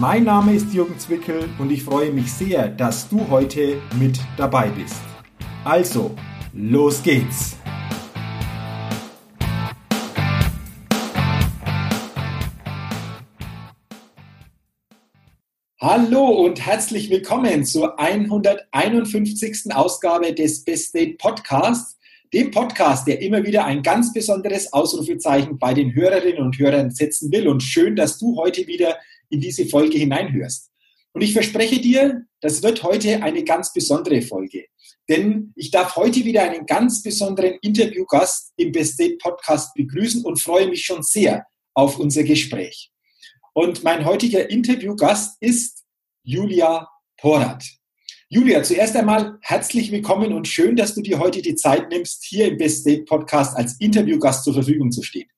Mein Name ist Jürgen Zwickel und ich freue mich sehr, dass du heute mit dabei bist. Also, los geht's! Hallo und herzlich willkommen zur 151. Ausgabe des Best Date Podcasts, dem Podcast, der immer wieder ein ganz besonderes Ausrufezeichen bei den Hörerinnen und Hörern setzen will. Und schön, dass du heute wieder in diese Folge hineinhörst. Und ich verspreche dir, das wird heute eine ganz besondere Folge. Denn ich darf heute wieder einen ganz besonderen Interviewgast im Best Date Podcast begrüßen und freue mich schon sehr auf unser Gespräch. Und mein heutiger Interviewgast ist Julia Porat. Julia, zuerst einmal herzlich willkommen und schön, dass du dir heute die Zeit nimmst, hier im Best Date Podcast als Interviewgast zur Verfügung zu stehen.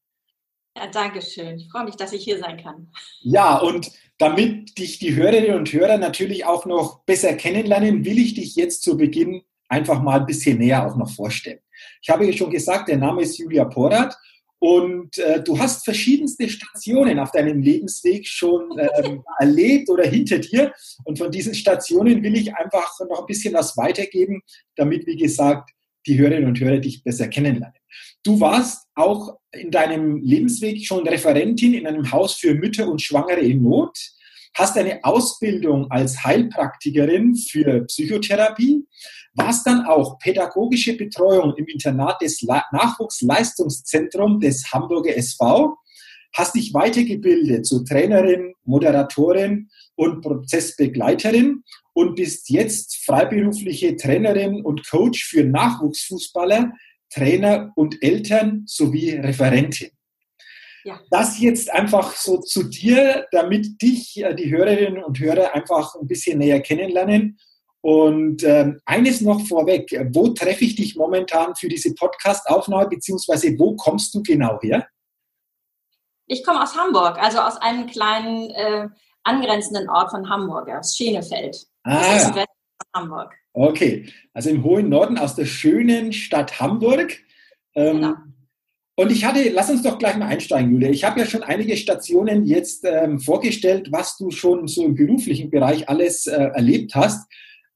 Ja, danke schön. Ich freue mich, dass ich hier sein kann. Ja, und damit dich die Hörerinnen und Hörer natürlich auch noch besser kennenlernen, will ich dich jetzt zu Beginn einfach mal ein bisschen näher auch noch vorstellen. Ich habe ja schon gesagt, der Name ist Julia Porat und äh, du hast verschiedenste Stationen auf deinem Lebensweg schon ähm, erlebt oder hinter dir. Und von diesen Stationen will ich einfach noch ein bisschen was weitergeben, damit, wie gesagt, die Hörerinnen und Hörer dich besser kennenlernen. Du warst auch in deinem Lebensweg schon Referentin in einem Haus für Mütter und Schwangere in Not, hast eine Ausbildung als Heilpraktikerin für Psychotherapie, warst dann auch pädagogische Betreuung im Internat des Nachwuchsleistungszentrums des Hamburger SV, hast dich weitergebildet zur Trainerin, Moderatorin und Prozessbegleiterin und bist jetzt freiberufliche Trainerin und Coach für Nachwuchsfußballer, Trainer und Eltern sowie Referentin. Ja. Das jetzt einfach so zu dir, damit dich äh, die Hörerinnen und Hörer einfach ein bisschen näher kennenlernen. Und ähm, eines noch vorweg, wo treffe ich dich momentan für diese Podcast-Aufnahme, beziehungsweise wo kommst du genau her? Ich komme aus Hamburg, also aus einem kleinen äh, angrenzenden Ort von Hamburg, aus Schenefeld. Ah, das ist ja. Hamburg. Okay, also im hohen Norden aus der schönen Stadt Hamburg. Ähm, genau. Und ich hatte, lass uns doch gleich mal einsteigen, Julia. Ich habe ja schon einige Stationen jetzt ähm, vorgestellt, was du schon so im beruflichen Bereich alles äh, erlebt hast.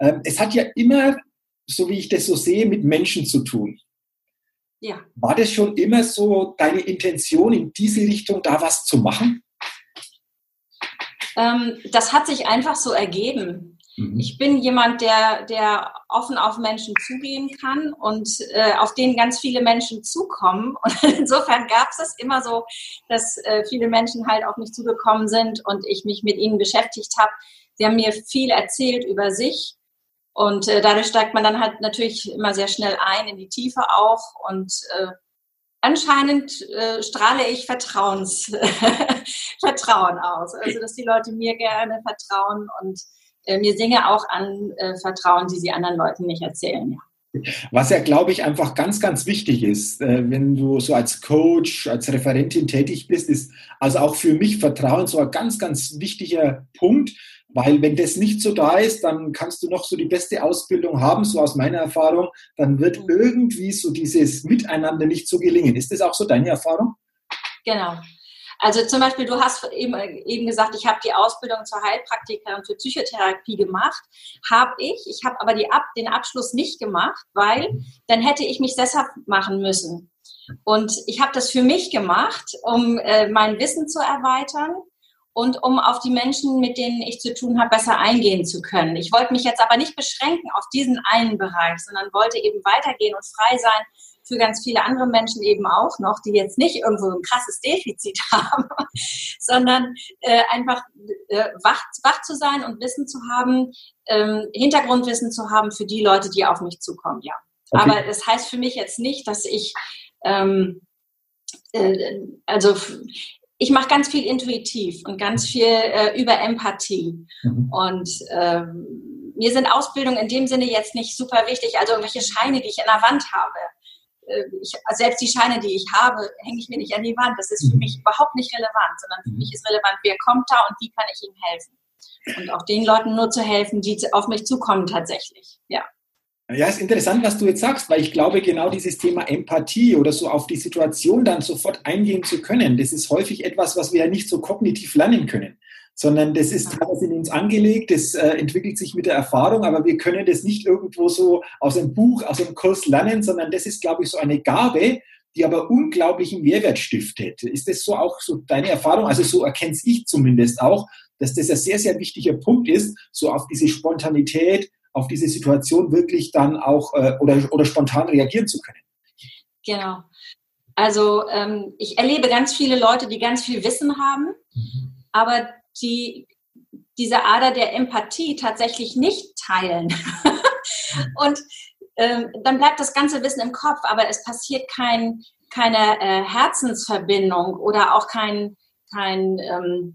Ähm, es hat ja immer, so wie ich das so sehe, mit Menschen zu tun. Ja. War das schon immer so deine Intention, in diese Richtung da was zu machen? Ähm, das hat sich einfach so ergeben. Mhm. Ich bin jemand, der, der offen auf Menschen zugehen kann und äh, auf den ganz viele Menschen zukommen. Und insofern gab es es immer so, dass äh, viele Menschen halt auf mich zugekommen sind und ich mich mit ihnen beschäftigt habe. Sie haben mir viel erzählt über sich und äh, dadurch steigt man dann halt natürlich immer sehr schnell ein in die Tiefe auch und äh, anscheinend äh, strahle ich Vertrauens, Vertrauen aus. Also dass die Leute mir gerne vertrauen und mir Dinge auch anvertrauen, die sie anderen Leuten nicht erzählen. Ja. Was ja, glaube ich, einfach ganz, ganz wichtig ist, äh, wenn du so als Coach, als Referentin tätig bist, ist also auch für mich Vertrauen so ein ganz, ganz wichtiger Punkt, weil wenn das nicht so da ist, dann kannst du noch so die beste Ausbildung haben, so aus meiner Erfahrung, dann wird mhm. irgendwie so dieses Miteinander nicht so gelingen. Ist das auch so deine Erfahrung? Genau, also zum Beispiel, du hast eben, eben gesagt, ich habe die Ausbildung zur Heilpraktikerin für Psychotherapie gemacht. Habe ich. Ich habe aber die den Abschluss nicht gemacht, weil dann hätte ich mich deshalb machen müssen. Und ich habe das für mich gemacht, um äh, mein Wissen zu erweitern und um auf die Menschen, mit denen ich zu tun habe, besser eingehen zu können. Ich wollte mich jetzt aber nicht beschränken auf diesen einen Bereich, sondern wollte eben weitergehen und frei sein für ganz viele andere Menschen eben auch noch, die jetzt nicht irgendwo ein krasses Defizit haben, sondern äh, einfach äh, wach, wach zu sein und Wissen zu haben, ähm, Hintergrundwissen zu haben für die Leute, die auf mich zukommen, ja. Okay. Aber das heißt für mich jetzt nicht, dass ich, ähm, äh, also ich mache ganz viel intuitiv und ganz viel äh, über Empathie. Mhm. Und ähm, mir sind Ausbildungen in dem Sinne jetzt nicht super wichtig, also irgendwelche Scheine, die ich in der Wand habe. Äh, ich, selbst die Scheine, die ich habe, hänge ich mir nicht an die Wand. Das ist für mhm. mich überhaupt nicht relevant, sondern für mich ist relevant, wer kommt da und wie kann ich ihm helfen. Und auch den Leuten nur zu helfen, die auf mich zukommen tatsächlich. Ja. Ja, ist interessant, was du jetzt sagst, weil ich glaube, genau dieses Thema Empathie oder so auf die Situation dann sofort eingehen zu können, das ist häufig etwas, was wir ja nicht so kognitiv lernen können, sondern das ist teilweise in uns angelegt, das äh, entwickelt sich mit der Erfahrung, aber wir können das nicht irgendwo so aus einem Buch, aus einem Kurs lernen, sondern das ist, glaube ich, so eine Gabe, die aber unglaublichen Mehrwert stiftet. Ist das so auch so deine Erfahrung? Also so erkenne ich zumindest auch, dass das ein sehr, sehr wichtiger Punkt ist, so auf diese Spontanität, auf diese Situation wirklich dann auch äh, oder, oder spontan reagieren zu können. Genau. Also ähm, ich erlebe ganz viele Leute, die ganz viel Wissen haben, mhm. aber die diese Ader der Empathie tatsächlich nicht teilen. Und ähm, dann bleibt das ganze Wissen im Kopf, aber es passiert kein, keine äh, Herzensverbindung oder auch kein, kein ähm,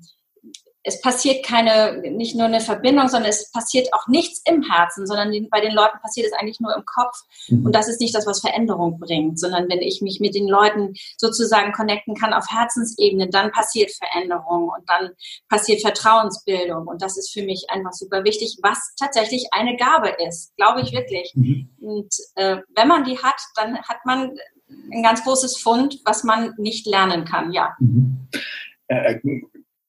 es passiert keine, nicht nur eine Verbindung, sondern es passiert auch nichts im Herzen, sondern bei den Leuten passiert es eigentlich nur im Kopf. Mhm. Und das ist nicht das, was Veränderung bringt, sondern wenn ich mich mit den Leuten sozusagen connecten kann auf Herzensebene, dann passiert Veränderung und dann passiert Vertrauensbildung. Und das ist für mich einfach super wichtig, was tatsächlich eine Gabe ist, glaube ich wirklich. Mhm. Und äh, wenn man die hat, dann hat man ein ganz großes Fund, was man nicht lernen kann, ja. Mhm. Äh,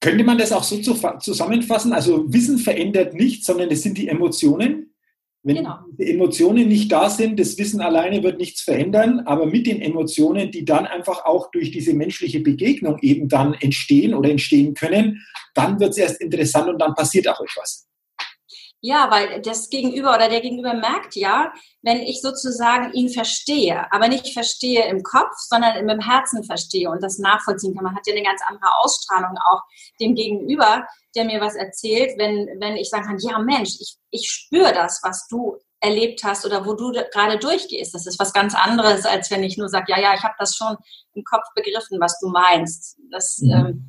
könnte man das auch so zusammenfassen? Also Wissen verändert nichts, sondern es sind die Emotionen. Wenn genau. die Emotionen nicht da sind, das Wissen alleine wird nichts verändern, aber mit den Emotionen, die dann einfach auch durch diese menschliche Begegnung eben dann entstehen oder entstehen können, dann wird es erst interessant und dann passiert auch etwas. Ja, weil das Gegenüber oder der Gegenüber merkt ja, wenn ich sozusagen ihn verstehe, aber nicht verstehe im Kopf, sondern im Herzen verstehe und das nachvollziehen kann. Man hat ja eine ganz andere Ausstrahlung auch dem Gegenüber, der mir was erzählt, wenn, wenn ich sagen kann, ja Mensch, ich, ich spüre das, was du erlebt hast oder wo du gerade durchgehst. Das ist was ganz anderes, als wenn ich nur sage, ja, ja, ich habe das schon im Kopf begriffen, was du meinst. Das mhm. ähm,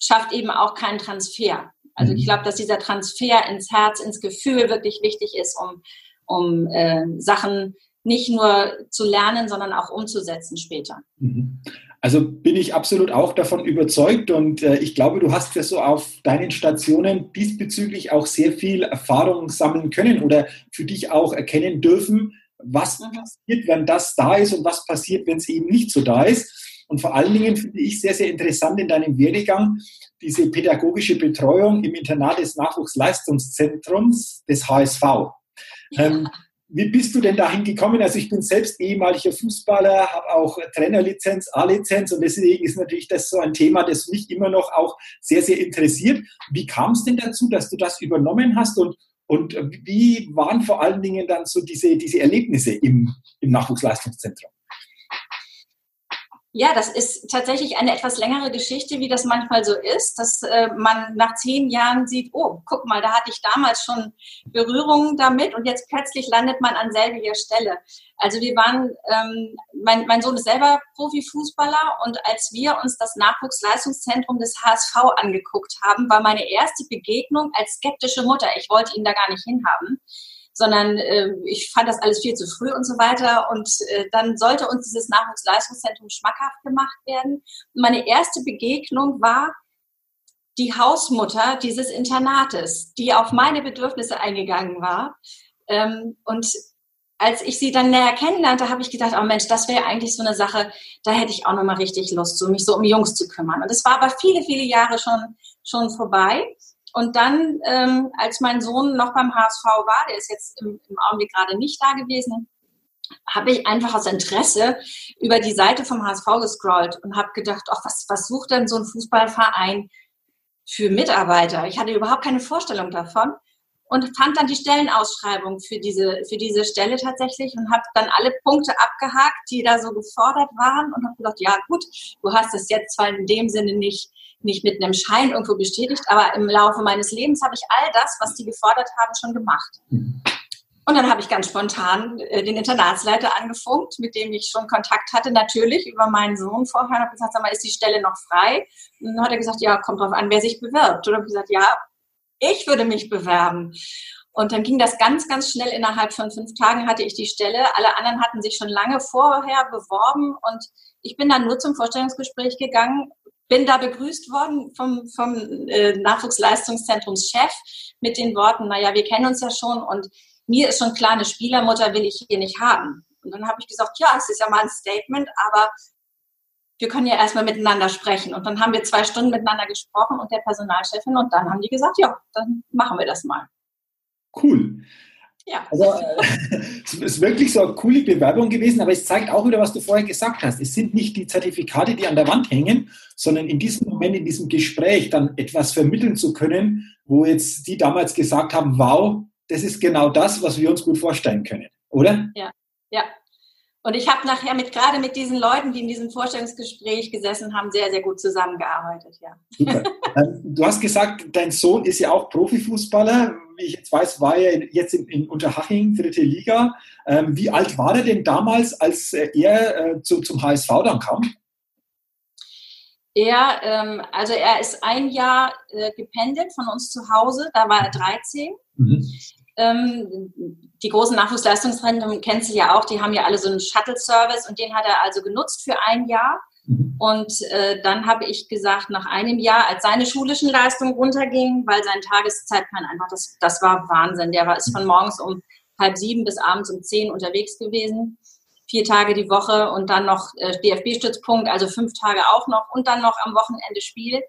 schafft eben auch keinen Transfer. Also ich mhm. glaube, dass dieser Transfer ins Herz, ins Gefühl wirklich wichtig ist, um, um äh, Sachen nicht nur zu lernen, sondern auch umzusetzen später. Mhm. Also bin ich absolut auch davon überzeugt und äh, ich glaube, du hast ja so auf deinen Stationen diesbezüglich auch sehr viel Erfahrung sammeln können oder für dich auch erkennen dürfen, was mhm. passiert, wenn das da ist und was passiert, wenn es eben nicht so da ist. Und vor allen Dingen finde ich sehr, sehr interessant in deinem Werdegang, diese pädagogische Betreuung im Internat des Nachwuchsleistungszentrums des HSV. Ähm, wie bist du denn dahin gekommen? Also ich bin selbst ehemaliger Fußballer, habe auch Trainerlizenz, A-Lizenz und deswegen ist natürlich das so ein Thema, das mich immer noch auch sehr, sehr interessiert. Wie kam es denn dazu, dass du das übernommen hast und, und wie waren vor allen Dingen dann so diese, diese Erlebnisse im, im Nachwuchsleistungszentrum? Ja, das ist tatsächlich eine etwas längere Geschichte, wie das manchmal so ist, dass äh, man nach zehn Jahren sieht, oh, guck mal, da hatte ich damals schon Berührungen damit und jetzt plötzlich landet man an selbiger Stelle. Also wir waren, ähm, mein, mein Sohn ist selber Profifußballer und als wir uns das Nachwuchsleistungszentrum des HSV angeguckt haben, war meine erste Begegnung als skeptische Mutter. Ich wollte ihn da gar nicht hinhaben sondern äh, ich fand das alles viel zu früh und so weiter. Und äh, dann sollte uns dieses Nachwuchsleistungszentrum schmackhaft gemacht werden. Und meine erste Begegnung war die Hausmutter dieses Internates, die auf meine Bedürfnisse eingegangen war. Ähm, und als ich sie dann näher kennenlernte, habe ich gedacht, oh Mensch, das wäre eigentlich so eine Sache, da hätte ich auch nochmal richtig Lust, so mich so um Jungs zu kümmern. Und es war aber viele, viele Jahre schon, schon vorbei. Und dann, ähm, als mein Sohn noch beim HSV war, der ist jetzt im, im Augenblick gerade nicht da gewesen, habe ich einfach aus Interesse über die Seite vom HSV gescrollt und habe gedacht, ach, was, was sucht denn so ein Fußballverein für Mitarbeiter? Ich hatte überhaupt keine Vorstellung davon und fand dann die Stellenausschreibung für diese, für diese Stelle tatsächlich und habe dann alle Punkte abgehakt, die da so gefordert waren und habe gedacht, ja gut, du hast es jetzt zwar in dem Sinne nicht nicht mit einem Schein irgendwo bestätigt, aber im Laufe meines Lebens habe ich all das, was die gefordert haben, schon gemacht. Und dann habe ich ganz spontan äh, den Internatsleiter angefunkt, mit dem ich schon Kontakt hatte, natürlich über meinen Sohn vorher. Und habe gesagt, sag mal, ist die Stelle noch frei? Und dann hat er gesagt, ja, kommt drauf an, wer sich bewirbt. Und habe gesagt, ja, ich würde mich bewerben. Und dann ging das ganz, ganz schnell. Innerhalb von fünf Tagen hatte ich die Stelle. Alle anderen hatten sich schon lange vorher beworben und ich bin dann nur zum Vorstellungsgespräch gegangen, bin da begrüßt worden vom, vom äh, Nachwuchsleistungszentrumschef mit den Worten, naja, wir kennen uns ja schon und mir ist schon klar, eine Spielermutter will ich hier nicht haben. Und dann habe ich gesagt, ja, es ist ja mal ein Statement, aber wir können ja erstmal miteinander sprechen. Und dann haben wir zwei Stunden miteinander gesprochen und der Personalchefin und dann haben die gesagt, ja, dann machen wir das mal. Cool. Ja. Also äh, es ist wirklich so eine coole Bewerbung gewesen, aber es zeigt auch wieder, was du vorher gesagt hast. Es sind nicht die Zertifikate, die an der Wand hängen, sondern in diesem Moment, in diesem Gespräch dann etwas vermitteln zu können, wo jetzt die damals gesagt haben, wow, das ist genau das, was wir uns gut vorstellen können, oder? Ja, ja, und ich habe nachher mit gerade mit diesen Leuten, die in diesem Vorstellungsgespräch gesessen haben, sehr, sehr gut zusammengearbeitet, ja. Super. Ähm, du hast gesagt, dein Sohn ist ja auch Profifußballer. Wie ich jetzt weiß, war er jetzt in, in Unterhaching, dritte Liga. Ähm, wie alt war er denn damals, als er äh, zu, zum HSV dann kam? Er, ähm, also er ist ein Jahr äh, gependelt von uns zu Hause, da war er 13. Mhm. Ähm, die großen Nachwuchsleistungszentren kennen Sie ja auch, die haben ja alle so einen Shuttle-Service und den hat er also genutzt für ein Jahr. Mhm. Und äh, dann habe ich gesagt, nach einem Jahr, als seine schulischen Leistungen runtergingen, weil sein Tageszeitplan einfach, das, das war Wahnsinn. Der war ist von morgens um halb sieben bis abends um zehn unterwegs gewesen. Vier Tage die Woche und dann noch äh, DFB-Stützpunkt, also fünf Tage auch noch und dann noch am Wochenende Spiel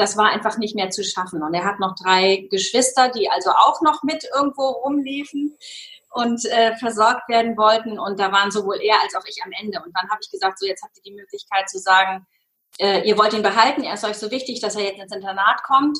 das war einfach nicht mehr zu schaffen. Und er hat noch drei Geschwister, die also auch noch mit irgendwo rumliefen und äh, versorgt werden wollten. Und da waren sowohl er als auch ich am Ende. Und dann habe ich gesagt, so jetzt habt ihr die Möglichkeit zu sagen, äh, ihr wollt ihn behalten, er ist euch so wichtig, dass er jetzt ins Internat kommt,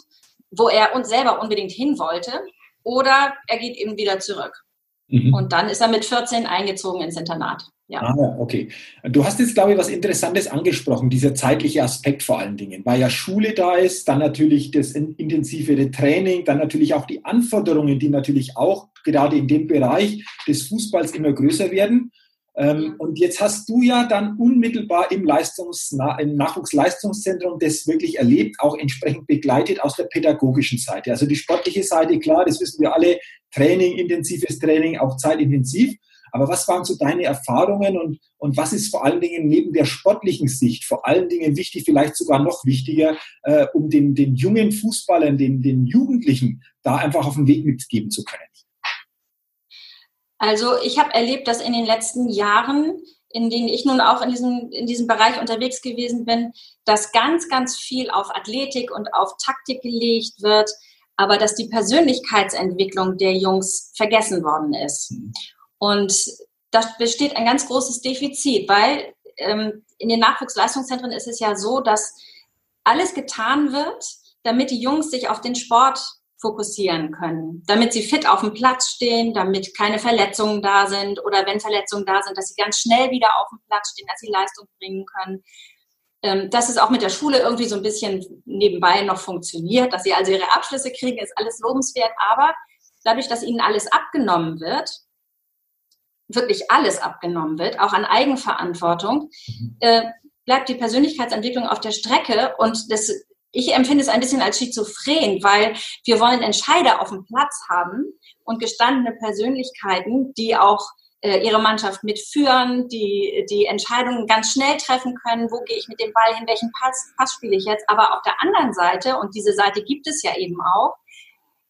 wo er uns selber unbedingt hin wollte, oder er geht eben wieder zurück. Mhm. Und dann ist er mit 14 eingezogen ins Internat. Ja. Ah, okay. Du hast jetzt, glaube ich, was Interessantes angesprochen, dieser zeitliche Aspekt vor allen Dingen, weil ja Schule da ist, dann natürlich das intensivere Training, dann natürlich auch die Anforderungen, die natürlich auch gerade in dem Bereich des Fußballs immer größer werden. Ähm, und jetzt hast du ja dann unmittelbar im, Leistungs im Nachwuchsleistungszentrum das wirklich erlebt, auch entsprechend begleitet aus der pädagogischen Seite. Also die sportliche Seite, klar, das wissen wir alle, Training, intensives Training, auch zeitintensiv. Aber was waren so deine Erfahrungen und, und was ist vor allen Dingen neben der sportlichen Sicht vor allen Dingen wichtig, vielleicht sogar noch wichtiger, äh, um den, den jungen Fußballern, den, den Jugendlichen da einfach auf den Weg mitgeben zu können? Also ich habe erlebt, dass in den letzten Jahren in denen ich nun auch in diesem, in diesem Bereich unterwegs gewesen bin, dass ganz, ganz viel auf Athletik und auf Taktik gelegt wird, aber dass die Persönlichkeitsentwicklung der Jungs vergessen worden ist. Und da besteht ein ganz großes Defizit, weil ähm, in den Nachwuchsleistungszentren ist es ja so, dass alles getan wird, damit die Jungs sich auf den Sport fokussieren können, damit sie fit auf dem Platz stehen, damit keine Verletzungen da sind oder wenn Verletzungen da sind, dass sie ganz schnell wieder auf dem Platz stehen, dass sie Leistung bringen können. Ähm, dass es auch mit der Schule irgendwie so ein bisschen nebenbei noch funktioniert, dass sie also ihre Abschlüsse kriegen, ist alles lobenswert, aber dadurch, dass ihnen alles abgenommen wird, wirklich alles abgenommen wird, auch an Eigenverantwortung, mhm. äh, bleibt die Persönlichkeitsentwicklung auf der Strecke und das, ich empfinde es ein bisschen als schizophren, weil wir wollen Entscheider auf dem Platz haben und gestandene Persönlichkeiten, die auch äh, ihre Mannschaft mitführen, die die Entscheidungen ganz schnell treffen können, wo gehe ich mit dem Ball hin, welchen Pass, Pass spiele ich jetzt. Aber auf der anderen Seite, und diese Seite gibt es ja eben auch,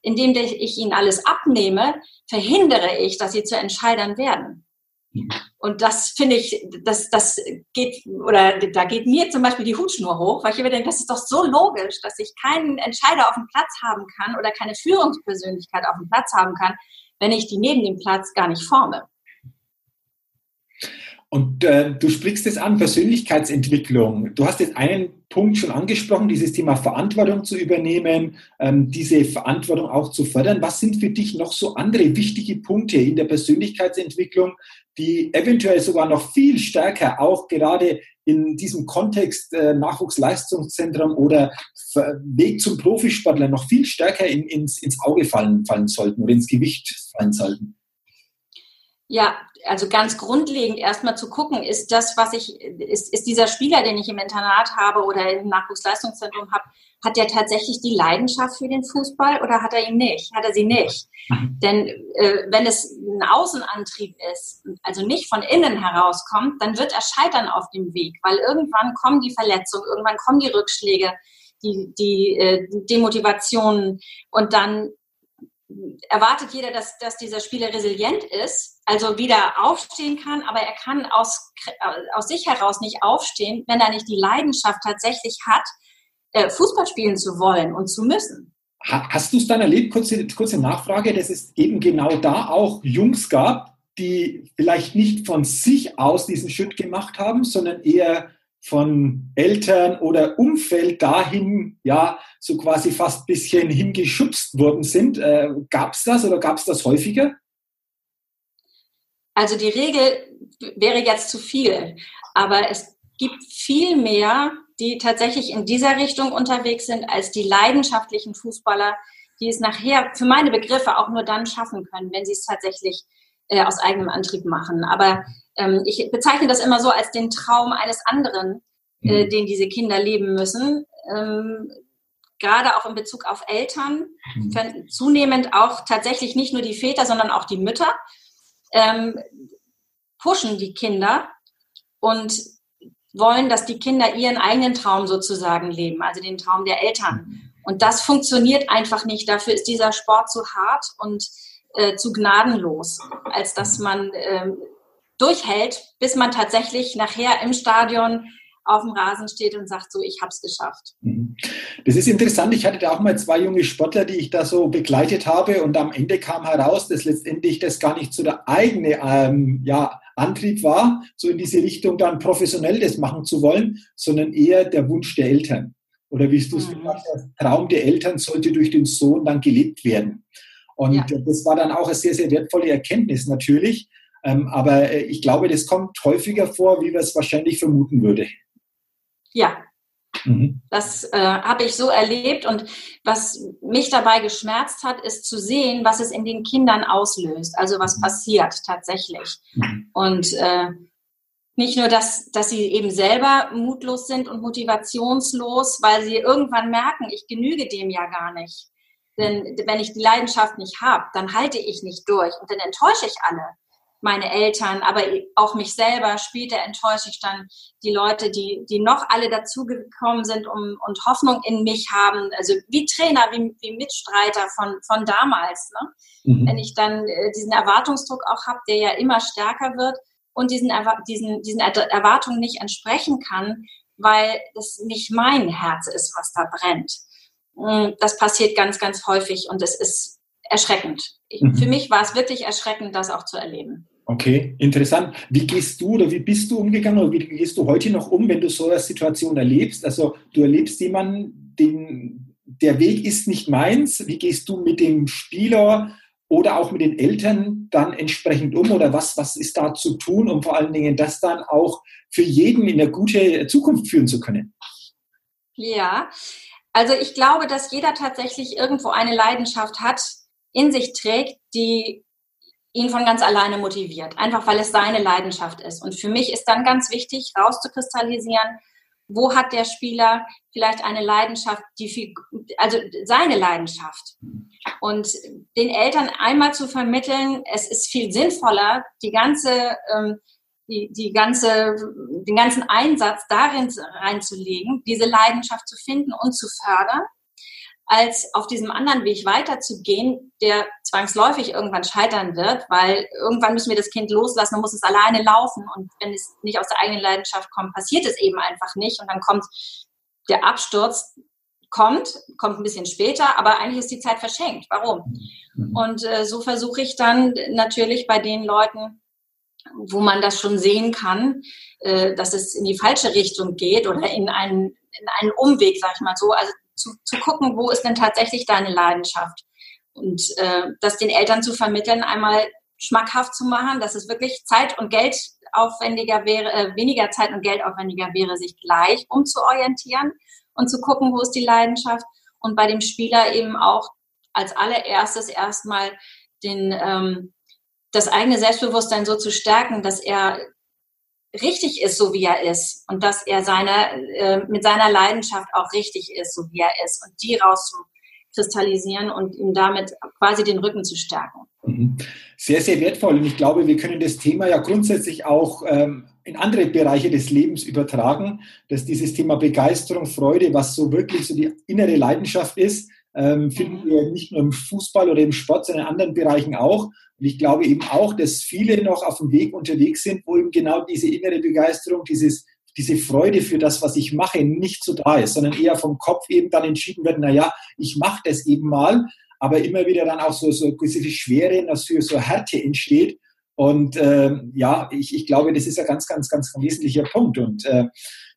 indem ich ihnen alles abnehme, verhindere ich, dass sie zu Entscheidern werden. Und das finde ich, das, das geht, oder da geht mir zum Beispiel die Hutschnur hoch, weil ich mir denke, das ist doch so logisch, dass ich keinen Entscheider auf dem Platz haben kann oder keine Führungspersönlichkeit auf dem Platz haben kann, wenn ich die neben dem Platz gar nicht forme. Und äh, du sprichst es an, Persönlichkeitsentwicklung. Du hast jetzt einen Punkt schon angesprochen, dieses Thema Verantwortung zu übernehmen, ähm, diese Verantwortung auch zu fördern. Was sind für dich noch so andere wichtige Punkte in der Persönlichkeitsentwicklung, die eventuell sogar noch viel stärker auch gerade in diesem Kontext äh, Nachwuchsleistungszentrum oder Weg zum Profisportler noch viel stärker in, ins, ins Auge fallen, fallen sollten oder ins Gewicht fallen sollten? Ja, also ganz grundlegend erstmal zu gucken, ist das, was ich, ist, ist dieser Spieler, den ich im Internat habe oder im Nachwuchsleistungszentrum habe, hat der tatsächlich die Leidenschaft für den Fußball oder hat er ihn nicht? Hat er sie nicht? Mhm. Denn äh, wenn es ein Außenantrieb ist, also nicht von innen herauskommt, dann wird er scheitern auf dem Weg, weil irgendwann kommen die Verletzungen, irgendwann kommen die Rückschläge, die, die äh, Demotivationen und dann erwartet jeder, dass, dass dieser Spieler resilient ist, also wieder aufstehen kann, aber er kann aus, aus sich heraus nicht aufstehen, wenn er nicht die Leidenschaft tatsächlich hat, äh, Fußball spielen zu wollen und zu müssen. Hast du es dann erlebt, kurze, kurze Nachfrage, dass es eben genau da auch Jungs gab, die vielleicht nicht von sich aus diesen Schritt gemacht haben, sondern eher von Eltern oder Umfeld dahin, ja, so quasi fast bisschen hingeschubst worden sind. Äh, gab es das oder gab es das häufiger? Also die Regel wäre jetzt zu viel, aber es gibt viel mehr, die tatsächlich in dieser Richtung unterwegs sind, als die leidenschaftlichen Fußballer, die es nachher für meine Begriffe auch nur dann schaffen können, wenn sie es tatsächlich äh, aus eigenem Antrieb machen. Aber ähm, ich bezeichne das immer so als den Traum eines anderen, äh, mhm. den diese Kinder leben müssen. Ähm, gerade auch in Bezug auf Eltern, mhm. zunehmend auch tatsächlich nicht nur die Väter, sondern auch die Mütter, ähm, pushen die Kinder und wollen, dass die Kinder ihren eigenen Traum sozusagen leben, also den Traum der Eltern. Mhm. Und das funktioniert einfach nicht. Dafür ist dieser Sport zu hart und äh, zu gnadenlos, als dass man äh, durchhält, bis man tatsächlich nachher im Stadion auf dem Rasen steht und sagt, so, ich habe es geschafft. Mhm. Das ist interessant. Ich hatte da auch mal zwei junge Sportler, die ich da so begleitet habe und am Ende kam heraus, dass letztendlich das gar nicht so der eigene ähm, ja, Antrieb war, so in diese Richtung dann professionell das machen zu wollen, sondern eher der Wunsch der Eltern. Oder wie du es mhm. gesagt hast, der Traum der Eltern sollte durch den Sohn dann gelebt werden. Und ja. das war dann auch eine sehr, sehr wertvolle Erkenntnis natürlich. Ähm, aber äh, ich glaube, das kommt häufiger vor, wie wir es wahrscheinlich vermuten würde. Ja, mhm. das äh, habe ich so erlebt. Und was mich dabei geschmerzt hat, ist zu sehen, was es in den Kindern auslöst. Also was mhm. passiert tatsächlich. Mhm. Und äh, nicht nur, dass, dass sie eben selber mutlos sind und motivationslos, weil sie irgendwann merken, ich genüge dem ja gar nicht. Denn wenn ich die Leidenschaft nicht habe, dann halte ich nicht durch und dann enttäusche ich alle. Meine Eltern, aber auch mich selber. Später enttäusche ich dann die Leute, die, die noch alle dazugekommen sind um, und Hoffnung in mich haben. Also wie Trainer, wie, wie Mitstreiter von, von damals. Ne? Mhm. Wenn ich dann äh, diesen Erwartungsdruck auch habe, der ja immer stärker wird und diesen, diesen, diesen Erwartungen nicht entsprechen kann, weil das nicht mein Herz ist, was da brennt. Mm, das passiert ganz, ganz häufig und es ist erschreckend. Mhm. Für mich war es wirklich erschreckend, das auch zu erleben. Okay, interessant. Wie gehst du oder wie bist du umgegangen oder wie gehst du heute noch um, wenn du so eine Situation erlebst? Also du erlebst jemanden, den, der Weg ist nicht meins. Wie gehst du mit dem Spieler oder auch mit den Eltern dann entsprechend um oder was, was ist da zu tun, um vor allen Dingen das dann auch für jeden in eine gute Zukunft führen zu können? Ja, also ich glaube, dass jeder tatsächlich irgendwo eine Leidenschaft hat, in sich trägt, die ihn von ganz alleine motiviert, einfach weil es seine Leidenschaft ist. Und für mich ist dann ganz wichtig, rauszukristallisieren, wo hat der Spieler vielleicht eine Leidenschaft, die viel, also seine Leidenschaft. Und den Eltern einmal zu vermitteln, es ist viel sinnvoller, die ganze ähm, die, die ganze, den ganzen Einsatz darin reinzulegen, diese Leidenschaft zu finden und zu fördern, als auf diesem anderen Weg weiterzugehen, der zwangsläufig irgendwann scheitern wird, weil irgendwann müssen wir das Kind loslassen und muss es alleine laufen. Und wenn es nicht aus der eigenen Leidenschaft kommt, passiert es eben einfach nicht. Und dann kommt der Absturz, kommt, kommt ein bisschen später, aber eigentlich ist die Zeit verschenkt. Warum? Mhm. Und äh, so versuche ich dann natürlich bei den Leuten, wo man das schon sehen kann, äh, dass es in die falsche Richtung geht oder in einen, in einen Umweg, sag ich mal so. Also zu, zu gucken, wo ist denn tatsächlich deine Leidenschaft? Und äh, das den Eltern zu vermitteln, einmal schmackhaft zu machen, dass es wirklich Zeit und Geld aufwendiger wäre, äh, weniger Zeit und Geld aufwendiger wäre, sich gleich umzuorientieren und zu gucken, wo ist die Leidenschaft. Und bei dem Spieler eben auch als allererstes erstmal den, ähm, das eigene Selbstbewusstsein so zu stärken, dass er richtig ist, so wie er ist und dass er seine, äh, mit seiner Leidenschaft auch richtig ist, so wie er ist und die rauszukristallisieren und ihm damit quasi den Rücken zu stärken. Mhm. Sehr, sehr wertvoll und ich glaube, wir können das Thema ja grundsätzlich auch ähm, in andere Bereiche des Lebens übertragen, dass dieses Thema Begeisterung, Freude, was so wirklich so die innere Leidenschaft ist, ähm, finden mhm. wir nicht nur im Fußball oder im Sport, sondern in anderen Bereichen auch. Und ich glaube eben auch, dass viele noch auf dem Weg unterwegs sind, wo eben genau diese innere Begeisterung, dieses, diese Freude für das, was ich mache, nicht so da ist, sondern eher vom Kopf eben dann entschieden wird, na ja, ich mache das eben mal, aber immer wieder dann auch so, so gewisse Schwere, dafür so Härte entsteht. Und ähm, ja, ich, ich glaube, das ist ein ganz, ganz, ganz wesentlicher Punkt. Und äh,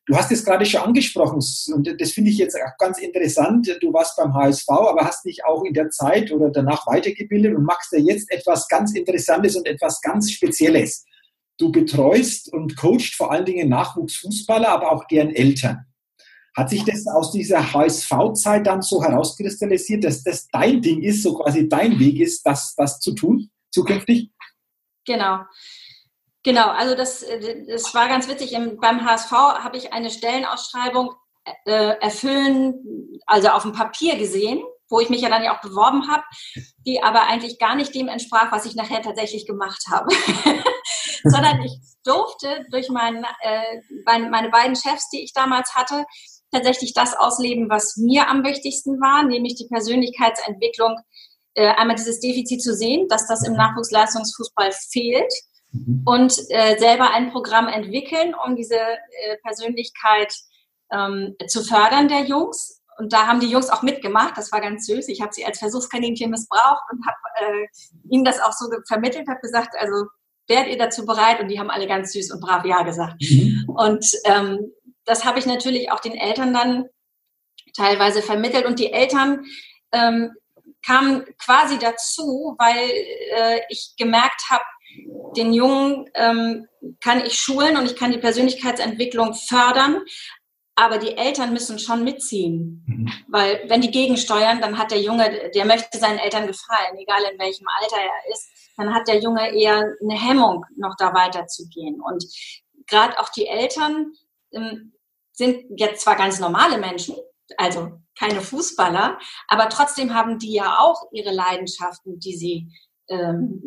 Du hast es gerade schon angesprochen und das finde ich jetzt auch ganz interessant. Du warst beim HSV, aber hast dich auch in der Zeit oder danach weitergebildet und machst da jetzt etwas ganz Interessantes und etwas ganz Spezielles. Du betreust und coachst vor allen Dingen Nachwuchsfußballer, aber auch deren Eltern. Hat sich das aus dieser HSV-Zeit dann so herauskristallisiert, dass das dein Ding ist, so quasi dein Weg ist, das, das zu tun zukünftig? Genau. Genau, also das, äh, das war ganz witzig. Im, beim HSV habe ich eine Stellenausschreibung äh, erfüllen, also auf dem Papier gesehen, wo ich mich ja dann ja auch beworben habe, die aber eigentlich gar nicht dem entsprach, was ich nachher tatsächlich gemacht habe. Sondern ich durfte durch mein, äh, meine beiden Chefs, die ich damals hatte, tatsächlich das ausleben, was mir am wichtigsten war, nämlich die Persönlichkeitsentwicklung, äh, einmal dieses Defizit zu sehen, dass das im Nachwuchsleistungsfußball fehlt mhm. und äh, selber ein Programm entwickeln, um diese äh, Persönlichkeit ähm, zu fördern der Jungs. Und da haben die Jungs auch mitgemacht. Das war ganz süß. Ich habe sie als Versuchskaninchen missbraucht und habe äh, ihnen das auch so vermittelt, habe gesagt, also wärt ihr dazu bereit? Und die haben alle ganz süß und brav Ja gesagt. Mhm. Und ähm, das habe ich natürlich auch den Eltern dann teilweise vermittelt. Und die Eltern ähm, kamen quasi dazu, weil äh, ich gemerkt habe, den Jungen ähm, kann ich schulen und ich kann die Persönlichkeitsentwicklung fördern, aber die Eltern müssen schon mitziehen. Mhm. Weil wenn die gegensteuern, dann hat der Junge, der möchte seinen Eltern gefallen, egal in welchem Alter er ist, dann hat der Junge eher eine Hemmung, noch da weiterzugehen. Und gerade auch die Eltern ähm, sind jetzt zwar ganz normale Menschen, also keine Fußballer, aber trotzdem haben die ja auch ihre Leidenschaften, die sie ähm,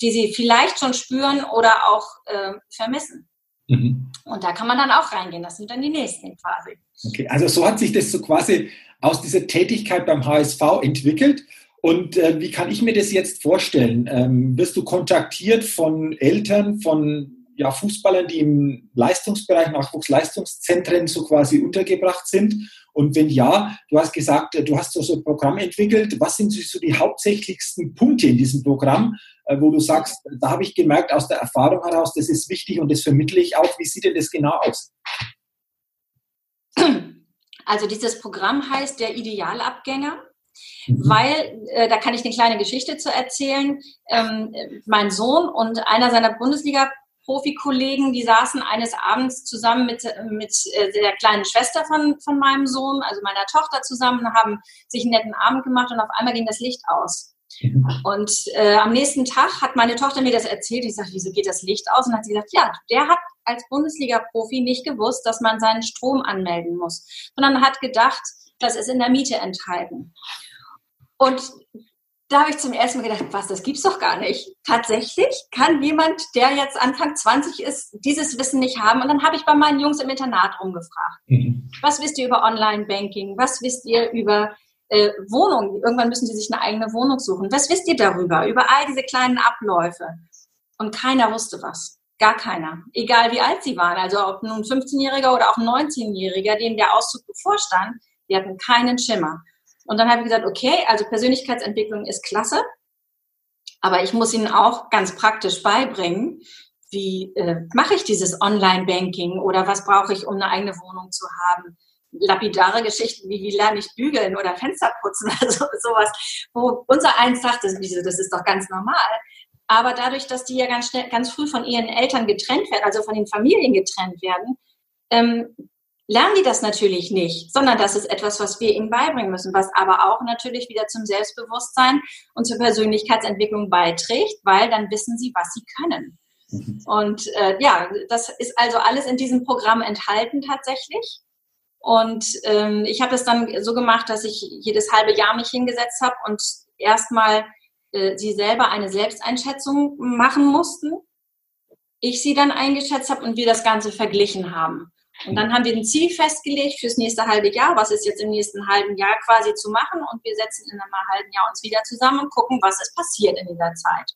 die sie vielleicht schon spüren oder auch äh, vermissen. Mhm. Und da kann man dann auch reingehen. Das sind dann die nächsten quasi. Okay, also so hat sich das so quasi aus dieser Tätigkeit beim HSV entwickelt. Und äh, wie kann ich mir das jetzt vorstellen? Ähm, wirst du kontaktiert von Eltern, von ja, Fußballern, die im Leistungsbereich, Nachwuchsleistungszentren so quasi untergebracht sind? Und wenn ja, du hast gesagt, du hast so ein Programm entwickelt. Was sind so die hauptsächlichsten Punkte in diesem Programm, äh, wo du sagst, da habe ich gemerkt aus der Erfahrung heraus, das ist wichtig und das vermittle ich auch. Wie sieht denn das genau aus? Also dieses Programm heißt der Idealabgänger. Mhm. Weil, äh, da kann ich eine kleine Geschichte zu erzählen. Ähm, mein Sohn und einer seiner Bundesliga Profikollegen, die saßen eines Abends zusammen mit, mit äh, der kleinen Schwester von, von meinem Sohn, also meiner Tochter zusammen, haben sich einen netten Abend gemacht und auf einmal ging das Licht aus. Mhm. Und äh, am nächsten Tag hat meine Tochter mir das erzählt. Ich sagte, wieso geht das Licht aus? Und hat sie gesagt, ja, der hat als Bundesliga-Profi nicht gewusst, dass man seinen Strom anmelden muss, sondern hat gedacht, das ist in der Miete enthalten. Und da habe ich zum ersten Mal gedacht, was, das gibt's doch gar nicht. Tatsächlich kann jemand, der jetzt Anfang 20 ist, dieses Wissen nicht haben. Und dann habe ich bei meinen Jungs im Internat rumgefragt. Mhm. Was wisst ihr über Online-Banking? Was wisst ihr über äh, Wohnungen? Irgendwann müssen sie sich eine eigene Wohnung suchen. Was wisst ihr darüber? Über all diese kleinen Abläufe. Und keiner wusste was. Gar keiner. Egal wie alt sie waren. Also ob nun ein 15-Jähriger oder auch ein 19-Jähriger, dem der Auszug bevorstand, die hatten keinen Schimmer. Und dann habe ich gesagt, okay, also Persönlichkeitsentwicklung ist klasse, aber ich muss Ihnen auch ganz praktisch beibringen, wie äh, mache ich dieses Online-Banking oder was brauche ich, um eine eigene Wohnung zu haben. Lapidare Geschichten wie, wie lerne ich bügeln oder Fenster putzen oder so, sowas, wo unser eins sagt, das, das ist doch ganz normal. Aber dadurch, dass die ja ganz schnell, ganz früh von ihren Eltern getrennt werden, also von den Familien getrennt werden, ähm, lernen die das natürlich nicht, sondern das ist etwas, was wir ihnen beibringen müssen, was aber auch natürlich wieder zum Selbstbewusstsein und zur Persönlichkeitsentwicklung beiträgt, weil dann wissen sie, was sie können. Mhm. Und äh, ja, das ist also alles in diesem Programm enthalten tatsächlich. Und ähm, ich habe es dann so gemacht, dass ich jedes halbe Jahr mich hingesetzt habe und erstmal äh, sie selber eine Selbsteinschätzung machen mussten. Ich sie dann eingeschätzt habe und wir das Ganze verglichen haben. Und dann haben wir ein Ziel festgelegt fürs nächste halbe Jahr, was ist jetzt im nächsten halben Jahr quasi zu machen. Und wir setzen in einem halben Jahr uns wieder zusammen und gucken, was ist passiert in dieser Zeit.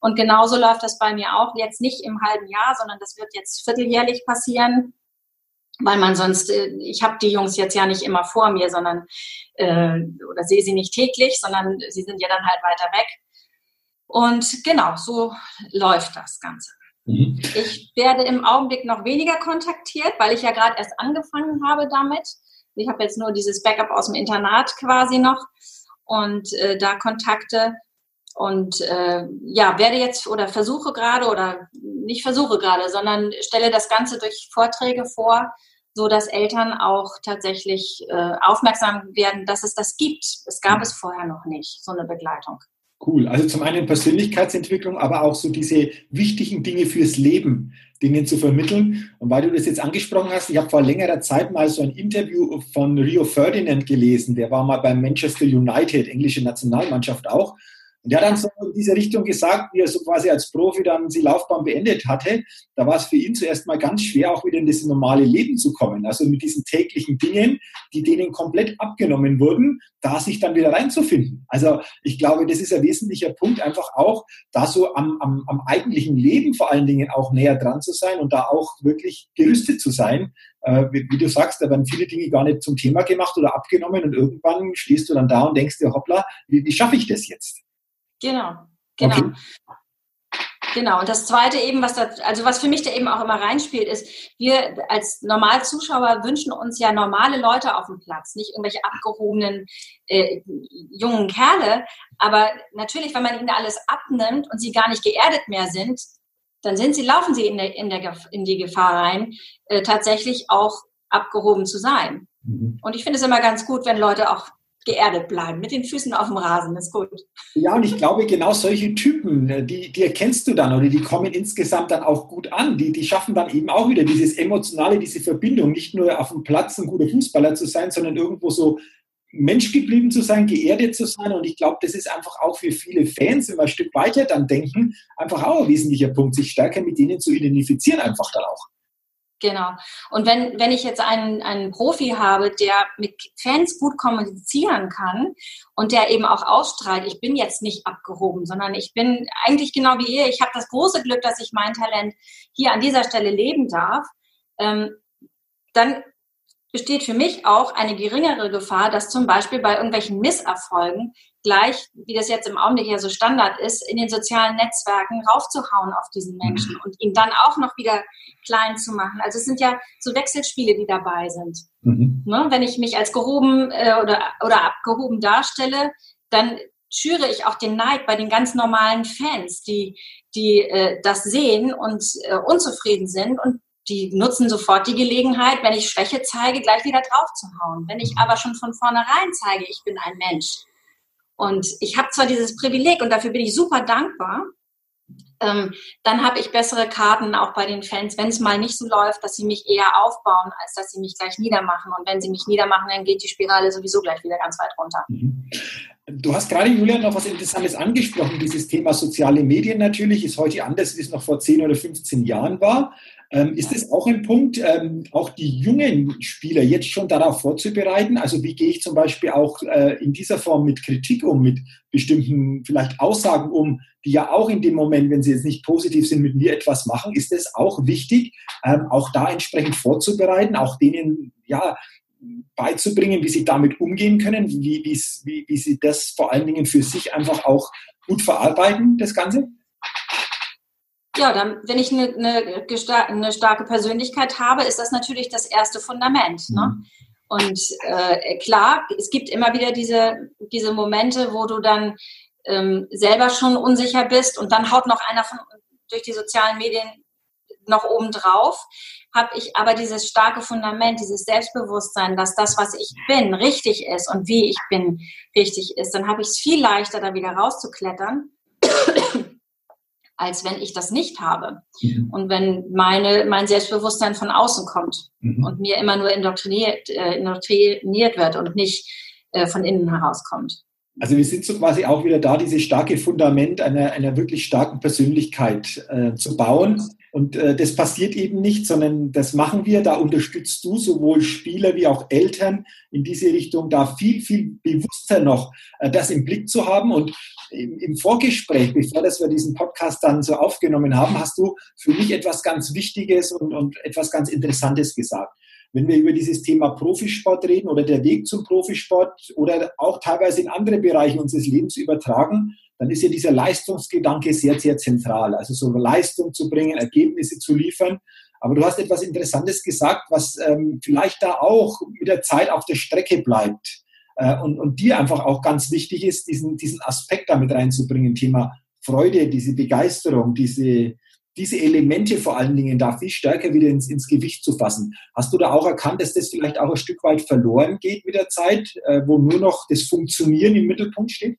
Und genauso läuft das bei mir auch jetzt nicht im halben Jahr, sondern das wird jetzt vierteljährlich passieren, weil man sonst, äh, ich habe die Jungs jetzt ja nicht immer vor mir, sondern äh, oder sehe sie nicht täglich, sondern sie sind ja dann halt weiter weg. Und genau, so läuft das Ganze. Mhm. Ich werde im Augenblick noch weniger kontaktiert, weil ich ja gerade erst angefangen habe damit. Ich habe jetzt nur dieses Backup aus dem Internat quasi noch und äh, da Kontakte und äh, ja, werde jetzt oder versuche gerade oder nicht versuche gerade, sondern stelle das Ganze durch Vorträge vor, so dass Eltern auch tatsächlich äh, aufmerksam werden, dass es das gibt. Es gab mhm. es vorher noch nicht, so eine Begleitung. Cool. Also zum einen Persönlichkeitsentwicklung, aber auch so diese wichtigen Dinge fürs Leben, denen zu vermitteln. Und weil du das jetzt angesprochen hast, ich habe vor längerer Zeit mal so ein Interview von Rio Ferdinand gelesen. Der war mal beim Manchester United, englische Nationalmannschaft auch. Und der hat dann so in diese Richtung gesagt, wie er so quasi als Profi dann die Laufbahn beendet hatte. Da war es für ihn zuerst mal ganz schwer, auch wieder in das normale Leben zu kommen. Also mit diesen täglichen Dingen, die denen komplett abgenommen wurden, da sich dann wieder reinzufinden. Also ich glaube, das ist ein wesentlicher Punkt, einfach auch da so am, am, am eigentlichen Leben vor allen Dingen auch näher dran zu sein und da auch wirklich gerüstet zu sein. Äh, wie, wie, du sagst, da werden viele Dinge gar nicht zum Thema gemacht oder abgenommen und irgendwann stehst du dann da und denkst dir, hoppla, wie, wie schaffe ich das jetzt? Genau, genau. Okay. Genau. Und das Zweite eben, was da, also was für mich da eben auch immer reinspielt, ist, wir als Normalzuschauer wünschen uns ja normale Leute auf dem Platz, nicht irgendwelche abgehobenen äh, jungen Kerle. Aber natürlich, wenn man ihnen alles abnimmt und sie gar nicht geerdet mehr sind, dann sind sie, laufen sie in, der, in, der, in die Gefahr rein, äh, tatsächlich auch abgehoben zu sein. Mhm. Und ich finde es immer ganz gut, wenn Leute auch geerdet bleiben, mit den Füßen auf dem Rasen, ist gut. Ja, und ich glaube, genau solche Typen, äh, die, die erkennst du dann oder die kommen insgesamt dann auch gut an. Die, die schaffen dann eben auch wieder dieses emotionale, diese Verbindung, nicht nur auf dem Platz ein guter Fußballer zu sein, sondern irgendwo so Mensch geblieben zu sein, geerdet zu sein. Und ich glaube, das ist einfach auch für viele Fans, wenn wir ein Stück weiter dann denken, einfach auch ein wesentlicher Punkt, sich stärker mit denen zu identifizieren, einfach dann auch. Genau. Und wenn, wenn ich jetzt einen, einen Profi habe, der mit Fans gut kommunizieren kann und der eben auch ausstrahlt, ich bin jetzt nicht abgehoben, sondern ich bin eigentlich genau wie ihr. Ich habe das große Glück, dass ich mein Talent hier an dieser Stelle leben darf. Ähm, dann besteht für mich auch eine geringere Gefahr, dass zum Beispiel bei irgendwelchen Misserfolgen gleich, wie das jetzt im Augenblick ja so Standard ist, in den sozialen Netzwerken raufzuhauen auf diesen Menschen mhm. und ihn dann auch noch wieder klein zu machen. Also es sind ja so Wechselspiele, die dabei sind. Mhm. Ne? Wenn ich mich als gehoben äh, oder, oder abgehoben darstelle, dann schüre ich auch den Neid bei den ganz normalen Fans, die, die äh, das sehen und äh, unzufrieden sind und die nutzen sofort die Gelegenheit, wenn ich Schwäche zeige, gleich wieder draufzuhauen. Wenn ich aber schon von vornherein zeige, ich bin ein Mensch und ich habe zwar dieses Privileg und dafür bin ich super dankbar, ähm, dann habe ich bessere Karten auch bei den Fans, wenn es mal nicht so läuft, dass sie mich eher aufbauen, als dass sie mich gleich niedermachen. Und wenn sie mich niedermachen, dann geht die Spirale sowieso gleich wieder ganz weit runter. Mhm. Du hast gerade, Julian, noch was Interessantes angesprochen. Dieses Thema soziale Medien natürlich ist heute anders, wie es noch vor 10 oder 15 Jahren war. Ähm, ist es auch ein Punkt, ähm, auch die jungen Spieler jetzt schon darauf vorzubereiten? Also wie gehe ich zum Beispiel auch äh, in dieser Form mit Kritik um, mit bestimmten vielleicht Aussagen um, die ja auch in dem Moment, wenn sie jetzt nicht positiv sind, mit mir etwas machen? Ist es auch wichtig, ähm, auch da entsprechend vorzubereiten, auch denen ja beizubringen, wie sie damit umgehen können, wie, wie, wie sie das vor allen Dingen für sich einfach auch gut verarbeiten, das Ganze? Ja, dann, wenn ich eine, eine, eine, starke Persönlichkeit habe, ist das natürlich das erste Fundament. Ne? Mhm. Und äh, klar, es gibt immer wieder diese, diese Momente, wo du dann ähm, selber schon unsicher bist und dann haut noch einer von durch die sozialen Medien noch obendrauf habe ich aber dieses starke Fundament, dieses Selbstbewusstsein, dass das, was ich bin, richtig ist und wie ich bin, richtig ist, dann habe ich es viel leichter, da wieder rauszuklettern, als wenn ich das nicht habe. Mhm. Und wenn meine, mein Selbstbewusstsein von außen kommt mhm. und mir immer nur indoktriniert, äh, indoktriniert wird und nicht äh, von innen herauskommt. Also wir sind so quasi auch wieder da, dieses starke Fundament einer, einer wirklich starken Persönlichkeit äh, zu bauen. Und äh, das passiert eben nicht, sondern das machen wir. Da unterstützt du sowohl Spieler wie auch Eltern in diese Richtung, da viel, viel bewusster noch äh, das im Blick zu haben. Und im, im Vorgespräch, bevor dass wir diesen Podcast dann so aufgenommen haben, hast du für mich etwas ganz Wichtiges und, und etwas ganz Interessantes gesagt wenn wir über dieses Thema Profisport reden oder der Weg zum Profisport oder auch teilweise in andere Bereiche unseres Lebens übertragen, dann ist ja dieser Leistungsgedanke sehr, sehr zentral. Also so Leistung zu bringen, Ergebnisse zu liefern. Aber du hast etwas Interessantes gesagt, was ähm, vielleicht da auch mit der Zeit auf der Strecke bleibt. Äh, und, und dir einfach auch ganz wichtig ist, diesen, diesen Aspekt damit reinzubringen, Thema Freude, diese Begeisterung, diese, diese Elemente vor allen Dingen da viel stärker wieder ins, ins Gewicht zu fassen. Hast du da auch erkannt, dass das vielleicht auch ein Stück weit verloren geht mit der Zeit, äh, wo nur noch das Funktionieren im Mittelpunkt steht?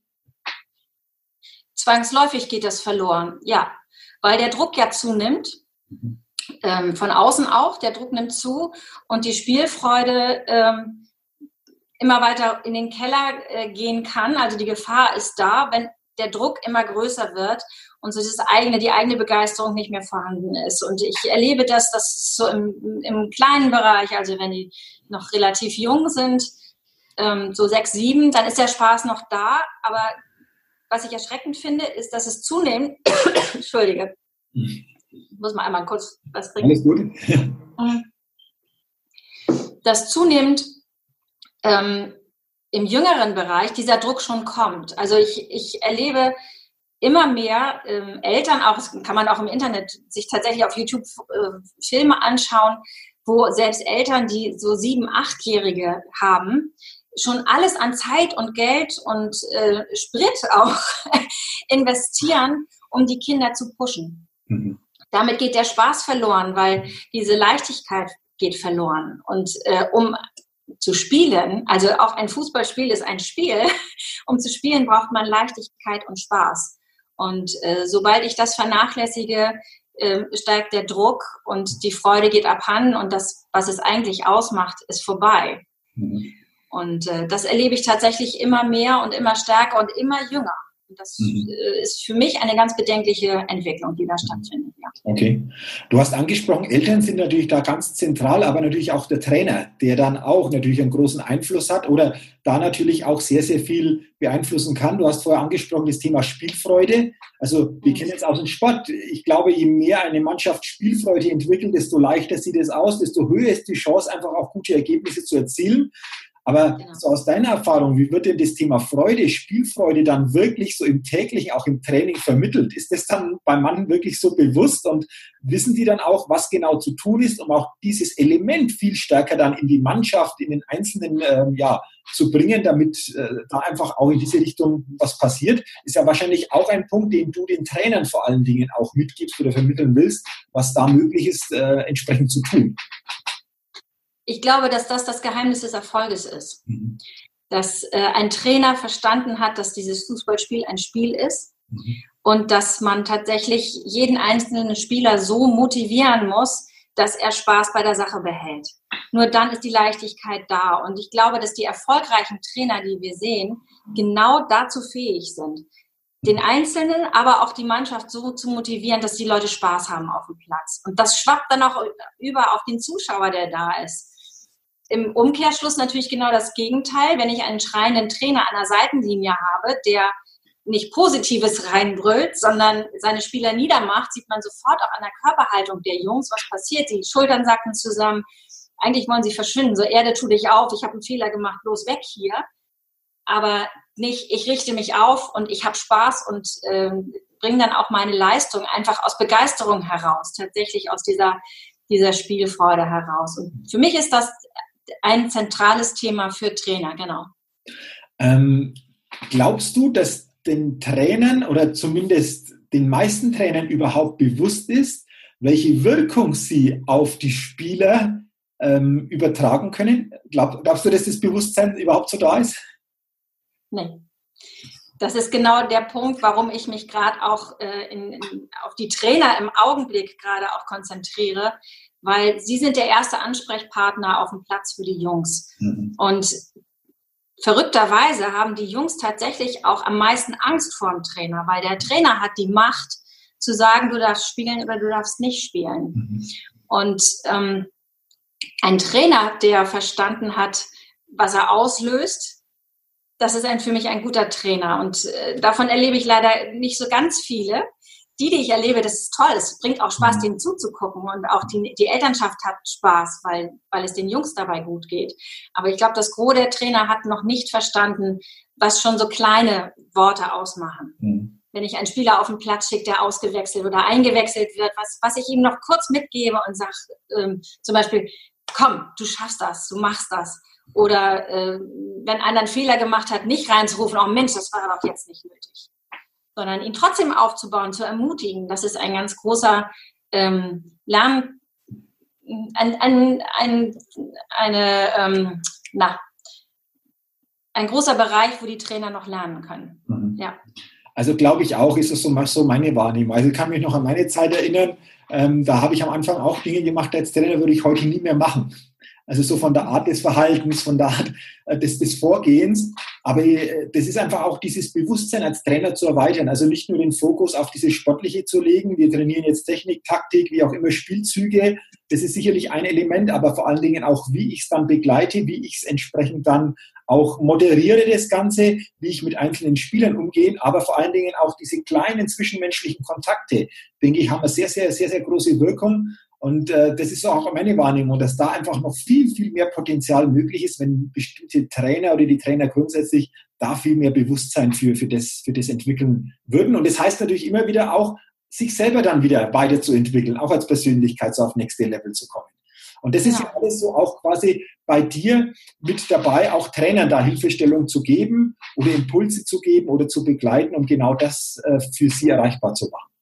Zwangsläufig geht das verloren, ja, weil der Druck ja zunimmt. Ähm, von außen auch, der Druck nimmt zu und die Spielfreude ähm, immer weiter in den Keller äh, gehen kann. Also die Gefahr ist da, wenn der Druck immer größer wird und so das eigene, die eigene Begeisterung nicht mehr vorhanden ist. Und ich erlebe das, dass so im, im kleinen Bereich, also wenn die noch relativ jung sind, ähm, so sechs, sieben, dann ist der Spaß noch da. Aber was ich erschreckend finde, ist, dass es zunehmend, Entschuldige, muss mal einmal kurz was trinken. Alles gut. Dass zunehmend ähm, im jüngeren Bereich dieser Druck schon kommt. Also ich, ich erlebe immer mehr ähm, Eltern, auch kann man auch im Internet sich tatsächlich auf YouTube äh, Filme anschauen, wo selbst Eltern, die so sieben, achtjährige haben, schon alles an Zeit und Geld und äh, Sprit auch investieren, um die Kinder zu pushen. Mhm. Damit geht der Spaß verloren, weil diese Leichtigkeit geht verloren. Und äh, um zu spielen, also auch ein Fußballspiel ist ein Spiel, um zu spielen braucht man Leichtigkeit und Spaß. Und äh, sobald ich das vernachlässige, äh, steigt der Druck und die Freude geht abhanden und das, was es eigentlich ausmacht, ist vorbei. Mhm. Und äh, das erlebe ich tatsächlich immer mehr und immer stärker und immer jünger. Und das mhm. Äh, ist für mich eine ganz bedenkliche Entwicklung, die da stattfindet. Ja. Okay. Du hast angesprochen, Eltern sind natürlich da ganz zentral, aber natürlich auch der Trainer, der dann auch natürlich einen großen Einfluss hat oder da natürlich auch sehr, sehr viel beeinflussen kann. Du hast vorher angesprochen das Thema Spielfreude. Also wir mhm. kennen jetzt aus dem Sport. Ich glaube, je mehr eine Mannschaft Spielfreude entwickelt, desto leichter sieht es aus, desto höher ist die Chance, einfach auch gute Ergebnisse zu erzielen. Aber genau. so aus deiner Erfahrung, wie wird denn das Thema Freude, Spielfreude dann wirklich so im täglichen, auch im Training vermittelt? Ist das dann beim Mann wirklich so bewusst und wissen die dann auch, was genau zu tun ist, um auch dieses Element viel stärker dann in die Mannschaft, in den Einzelnen ähm, ja, zu bringen, damit äh, da einfach auch in diese Richtung was passiert? Ist ja wahrscheinlich auch ein Punkt, den du den Trainern vor allen Dingen auch mitgibst oder vermitteln willst, was da möglich ist, äh, entsprechend zu tun ich glaube, dass das das Geheimnis des Erfolges ist. Mhm. Dass äh, ein Trainer verstanden hat, dass dieses Fußballspiel ein Spiel ist mhm. und dass man tatsächlich jeden einzelnen Spieler so motivieren muss, dass er Spaß bei der Sache behält. Nur dann ist die Leichtigkeit da. Und ich glaube, dass die erfolgreichen Trainer, die wir sehen, genau dazu fähig sind den Einzelnen, aber auch die Mannschaft so zu motivieren, dass die Leute Spaß haben auf dem Platz. Und das schwappt dann auch über auf den Zuschauer, der da ist im Umkehrschluss natürlich genau das Gegenteil. Wenn ich einen schreienden Trainer an der Seitenlinie habe, der nicht Positives reinbrüllt, sondern seine Spieler niedermacht, sieht man sofort auch an der Körperhaltung der Jungs, was passiert. Die Schultern sacken zusammen. Eigentlich wollen sie verschwinden. So, Erde, tu dich auf. Ich habe einen Fehler gemacht. Los, weg hier. Aber nicht, ich richte mich auf und ich habe Spaß und äh, bringe dann auch meine Leistung einfach aus Begeisterung heraus, tatsächlich aus dieser, dieser Spielfreude heraus. Und für mich ist das ein zentrales Thema für Trainer, genau. Ähm, glaubst du, dass den Trainern oder zumindest den meisten Trainern überhaupt bewusst ist, welche Wirkung sie auf die Spieler ähm, übertragen können? Glaub, glaubst du, dass das Bewusstsein überhaupt so da ist? Nee. Das ist genau der Punkt, warum ich mich gerade auch äh, in, in, auf die Trainer im Augenblick gerade auch konzentriere, weil sie sind der erste Ansprechpartner auf dem Platz für die Jungs. Mhm. Und verrückterweise haben die Jungs tatsächlich auch am meisten Angst vor dem Trainer, weil der Trainer hat die Macht zu sagen, du darfst spielen oder du darfst nicht spielen. Mhm. Und ähm, ein Trainer, der verstanden hat, was er auslöst, das ist ein, für mich ein guter Trainer. Und äh, davon erlebe ich leider nicht so ganz viele die, die ich erlebe, das ist toll. Es bringt auch Spaß, mhm. denen zuzugucken und auch die, die Elternschaft hat Spaß, weil, weil es den Jungs dabei gut geht. Aber ich glaube, das Gros der Trainer hat noch nicht verstanden, was schon so kleine Worte ausmachen. Mhm. Wenn ich einen Spieler auf den Platz schicke, der ausgewechselt oder eingewechselt wird, was, was ich ihm noch kurz mitgebe und sage, ähm, zum Beispiel, komm, du schaffst das, du machst das. Oder äh, wenn einer einen Fehler gemacht hat, nicht reinzurufen, oh Mensch, das war doch jetzt nicht nötig sondern ihn trotzdem aufzubauen, zu ermutigen. Das ist ein ganz großer ähm, Lern, ein, ein, ein, eine, ähm, na, ein großer Bereich, wo die Trainer noch lernen können. Mhm. Ja. Also glaube ich auch, ist es so, so meine Wahrnehmung. Also ich kann mich noch an meine Zeit erinnern, ähm, da habe ich am Anfang auch Dinge gemacht als Trainer, würde ich heute nie mehr machen. Also so von der Art des Verhaltens, von der Art äh, des, des Vorgehens. Aber äh, das ist einfach auch dieses Bewusstsein als Trainer zu erweitern. Also nicht nur den Fokus auf diese Sportliche zu legen. Wir trainieren jetzt Technik, Taktik, wie auch immer Spielzüge. Das ist sicherlich ein Element, aber vor allen Dingen auch, wie ich es dann begleite, wie ich es entsprechend dann auch moderiere das Ganze, wie ich mit einzelnen Spielern umgehe, aber vor allen Dingen auch diese kleinen zwischenmenschlichen Kontakte, denke ich, haben eine sehr, sehr, sehr, sehr große Wirkung. Und äh, das ist auch meine Wahrnehmung, dass da einfach noch viel, viel mehr Potenzial möglich ist, wenn bestimmte Trainer oder die Trainer grundsätzlich da viel mehr Bewusstsein für, für, das, für das entwickeln würden. Und das heißt natürlich immer wieder auch, sich selber dann wieder weiterzuentwickeln, auch als Persönlichkeit so auf nächste Level zu kommen. Und das ist ja alles so auch quasi bei dir mit dabei, auch Trainern da Hilfestellung zu geben oder Impulse zu geben oder zu begleiten, um genau das äh, für sie erreichbar zu machen.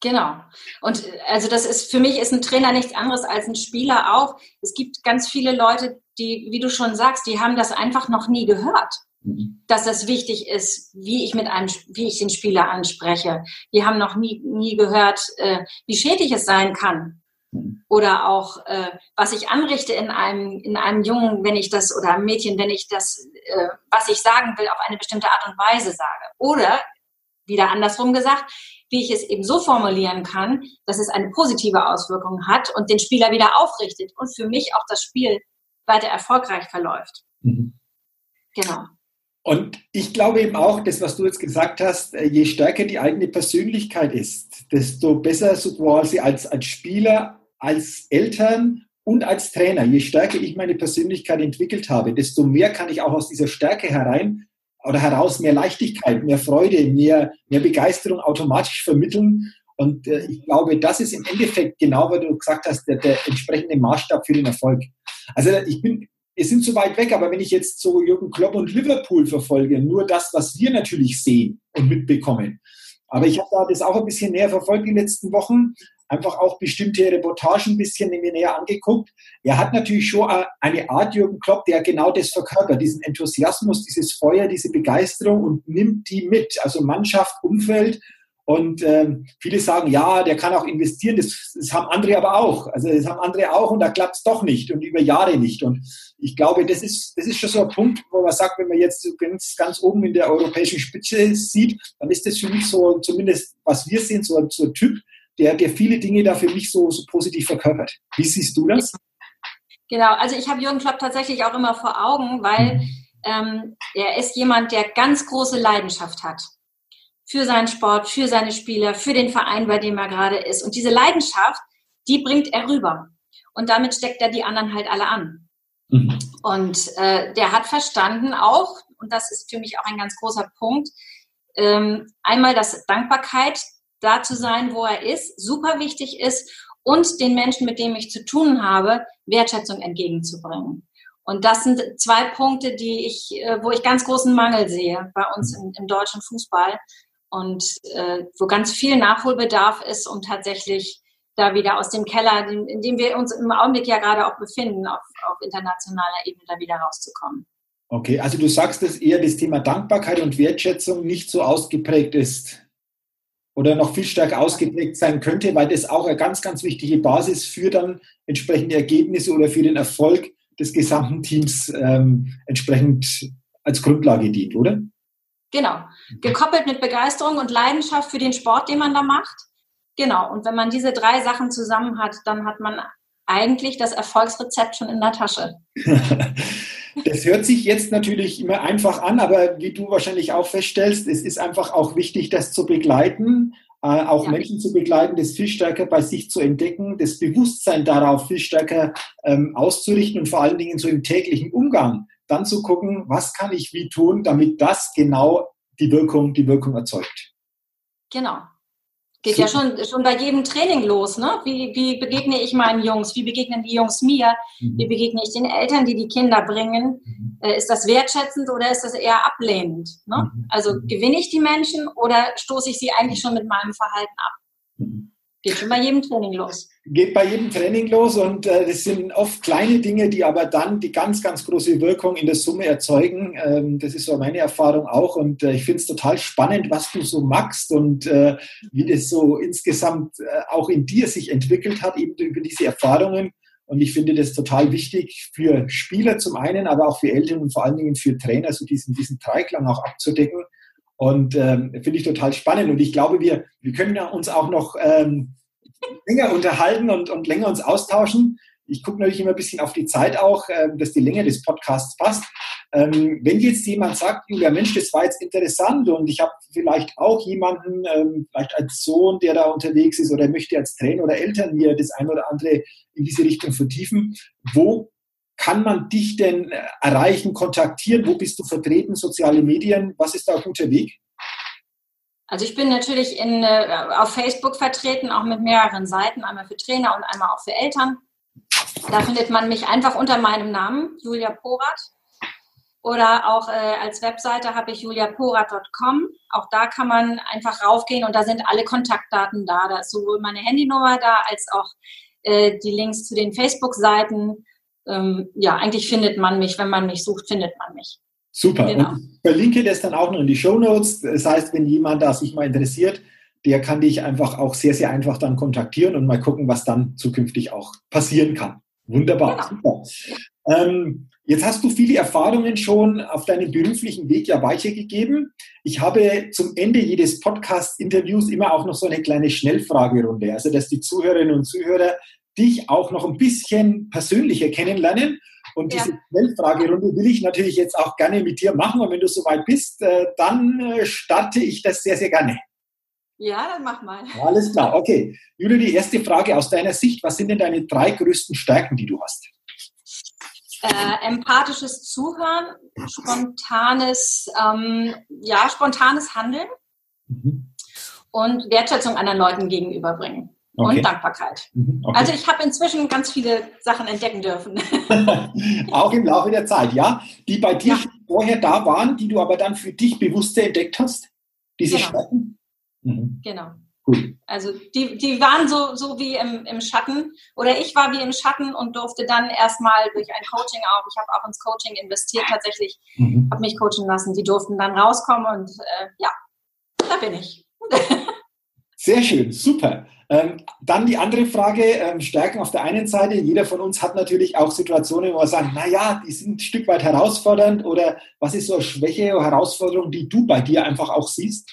Genau. Und also das ist für mich ist ein Trainer nichts anderes als ein Spieler auch. Es gibt ganz viele Leute, die, wie du schon sagst, die haben das einfach noch nie gehört, mhm. dass das wichtig ist, wie ich mit einem, wie ich den Spieler anspreche. Die haben noch nie, nie gehört, äh, wie schädlich es sein kann. Mhm. Oder auch, äh, was ich anrichte in einem, in einem Jungen, wenn ich das, oder einem Mädchen, wenn ich das, äh, was ich sagen will, auf eine bestimmte Art und Weise sage. Oder, wieder andersrum gesagt, wie ich es eben so formulieren kann, dass es eine positive Auswirkung hat und den Spieler wieder aufrichtet und für mich auch das Spiel weiter erfolgreich verläuft. Mhm. Genau. Und ich glaube eben auch, das, was du jetzt gesagt hast, äh, je stärker die eigene Persönlichkeit ist, desto besser so quasi als, als Spieler, als Eltern und als Trainer, je stärker ich meine Persönlichkeit entwickelt habe, desto mehr kann ich auch aus dieser Stärke herein oder heraus mehr Leichtigkeit, mehr Freude, mehr, mehr Begeisterung automatisch vermitteln. Und äh, ich glaube, das ist im Endeffekt genau, weil du gesagt hast, der, der entsprechende Maßstab für den Erfolg. Also ich bin, wir sind zu weit weg, aber wenn ich jetzt so Jürgen Klopp und Liverpool verfolge, nur das, was wir natürlich sehen und mitbekommen. Aber ich habe da das auch ein bisschen näher verfolgt die letzten Wochen einfach auch bestimmte Reportagen ein bisschen mir näher angeguckt. Er hat natürlich schon eine Art Jürgen Klopp, der genau das verkörpert, diesen Enthusiasmus, dieses Feuer, diese Begeisterung und nimmt die mit. Also Mannschaft, Umfeld. Und ähm, viele sagen, ja, der kann auch investieren, das, das haben andere aber auch. Also das haben andere auch und da klappt es doch nicht und über Jahre nicht. Und ich glaube, das ist, das ist schon so ein Punkt, wo man sagt, wenn man jetzt ganz, ganz oben in der europäischen Spitze sieht, dann ist das für mich so, zumindest was wir sehen, so, so ein Typ, der, der viele Dinge da für mich so, so positiv verkörpert. Wie siehst du das? Genau, also ich habe Jürgen Klopp tatsächlich auch immer vor Augen, weil mhm. ähm, er ist jemand, der ganz große Leidenschaft hat für seinen Sport, für seine Spieler, für den Verein, bei dem er gerade ist. Und diese Leidenschaft, die bringt er rüber. Und damit steckt er die anderen halt alle an. Mhm. Und äh, der hat verstanden auch, und das ist für mich auch ein ganz großer Punkt, ähm, einmal, dass Dankbarkeit da zu sein, wo er ist, super wichtig ist und den Menschen, mit denen ich zu tun habe, Wertschätzung entgegenzubringen. Und das sind zwei Punkte, die ich, äh, wo ich ganz großen Mangel sehe bei uns im, im deutschen Fußball und äh, wo ganz viel Nachholbedarf ist, um tatsächlich da wieder aus dem Keller, in dem wir uns im Augenblick ja gerade auch befinden, auf, auf internationaler Ebene da wieder rauszukommen. Okay, also du sagst, dass eher das Thema Dankbarkeit und Wertschätzung nicht so ausgeprägt ist oder noch viel stärker ausgeprägt sein könnte, weil das auch eine ganz, ganz wichtige Basis für dann entsprechende Ergebnisse oder für den Erfolg des gesamten Teams ähm, entsprechend als Grundlage dient, oder? Genau. Gekoppelt mit Begeisterung und Leidenschaft für den Sport, den man da macht. Genau. Und wenn man diese drei Sachen zusammen hat, dann hat man eigentlich das Erfolgsrezept schon in der Tasche. das hört sich jetzt natürlich immer einfach an, aber wie du wahrscheinlich auch feststellst, es ist einfach auch wichtig, das zu begleiten, äh, auch ja. Menschen zu begleiten, das viel stärker bei sich zu entdecken, das Bewusstsein darauf viel stärker ähm, auszurichten und vor allen Dingen so im täglichen Umgang dann zu gucken, was kann ich wie tun, damit das genau die Wirkung, die Wirkung erzeugt. Genau. Geht ja schon, schon bei jedem Training los, ne? Wie, wie begegne ich meinen Jungs? Wie begegnen die Jungs mir? Mhm. Wie begegne ich den Eltern, die die Kinder bringen? Mhm. Äh, ist das wertschätzend oder ist das eher ablehnend? Ne? Mhm. Also gewinne ich die Menschen oder stoße ich sie eigentlich schon mit meinem Verhalten ab? Mhm. Geht schon bei jedem Training los. Geht bei jedem Training los und äh, das sind oft kleine Dinge, die aber dann die ganz, ganz große Wirkung in der Summe erzeugen. Ähm, das ist so meine Erfahrung auch und äh, ich finde es total spannend, was du so magst und äh, wie das so insgesamt äh, auch in dir sich entwickelt hat, eben über diese Erfahrungen. Und ich finde das total wichtig für Spieler zum einen, aber auch für Eltern und vor allen Dingen für Trainer, so diesen, diesen Dreiklang auch abzudecken und ähm, finde ich total spannend. Und ich glaube, wir, wir können uns auch noch ähm, länger unterhalten und, und länger uns austauschen. Ich gucke natürlich immer ein bisschen auf die Zeit auch, äh, dass die Länge des Podcasts passt. Ähm, wenn jetzt jemand sagt, Julia, Mensch, das war jetzt interessant und ich habe vielleicht auch jemanden, ähm, vielleicht als Sohn, der da unterwegs ist oder möchte als Trainer oder Eltern mir das ein oder andere in diese Richtung vertiefen, wo kann man dich denn äh, erreichen, kontaktieren? Wo bist du vertreten? Soziale Medien? Was ist da ein guter Weg? Also ich bin natürlich in, äh, auf Facebook vertreten, auch mit mehreren Seiten, einmal für Trainer und einmal auch für Eltern. Da findet man mich einfach unter meinem Namen, Julia Porat. Oder auch äh, als Webseite habe ich juliaporat.com. Auch da kann man einfach raufgehen und da sind alle Kontaktdaten da. Da ist sowohl meine Handynummer da als auch äh, die Links zu den Facebook-Seiten ähm, ja, eigentlich findet man mich, wenn man mich sucht, findet man mich. Super. Genau. Und ich verlinke das dann auch noch in die Show Notes. Das heißt, wenn jemand da sich mal interessiert, der kann dich einfach auch sehr, sehr einfach dann kontaktieren und mal gucken, was dann zukünftig auch passieren kann. Wunderbar. Genau. Super. Ähm, jetzt hast du viele Erfahrungen schon auf deinem beruflichen Weg ja weitergegeben. Ich habe zum Ende jedes Podcast-Interviews immer auch noch so eine kleine Schnellfragerunde, also dass die Zuhörerinnen und Zuhörer dich auch noch ein bisschen persönlicher kennenlernen. Und diese. Schnellfragerunde will ich natürlich jetzt auch gerne mit dir machen. Und wenn du soweit bist, äh, dann äh, starte ich das sehr, sehr gerne. Ja, dann mach mal. Alles klar, okay. Julia, die erste Frage aus deiner Sicht. Was sind denn deine drei größten Stärken, die du hast? Äh, empathisches Zuhören, spontanes, ähm, ja, spontanes Handeln mhm. und Wertschätzung anderen Leuten gegenüberbringen. Okay. Und Dankbarkeit. Mhm, okay. Also ich habe inzwischen ganz viele Sachen entdecken dürfen. Auch im Laufe der Zeit, ja? Die bei dir ja. vorher da waren, die du aber dann für dich bewusst entdeckt hast? Diese genau. Stärken? Mhm. Genau. Cool. Also die, die waren so, so wie im, im Schatten oder ich war wie im Schatten und durfte dann erstmal durch ein Coaching auch, ich habe auch ins Coaching investiert tatsächlich, mhm. habe mich coachen lassen, die durften dann rauskommen und äh, ja, da bin ich. Sehr schön, super. Ähm, dann die andere Frage, ähm, Stärken auf der einen Seite. Jeder von uns hat natürlich auch Situationen, wo er sagt, naja, die sind ein Stück weit herausfordernd oder was ist so eine Schwäche oder Herausforderung, die du bei dir einfach auch siehst?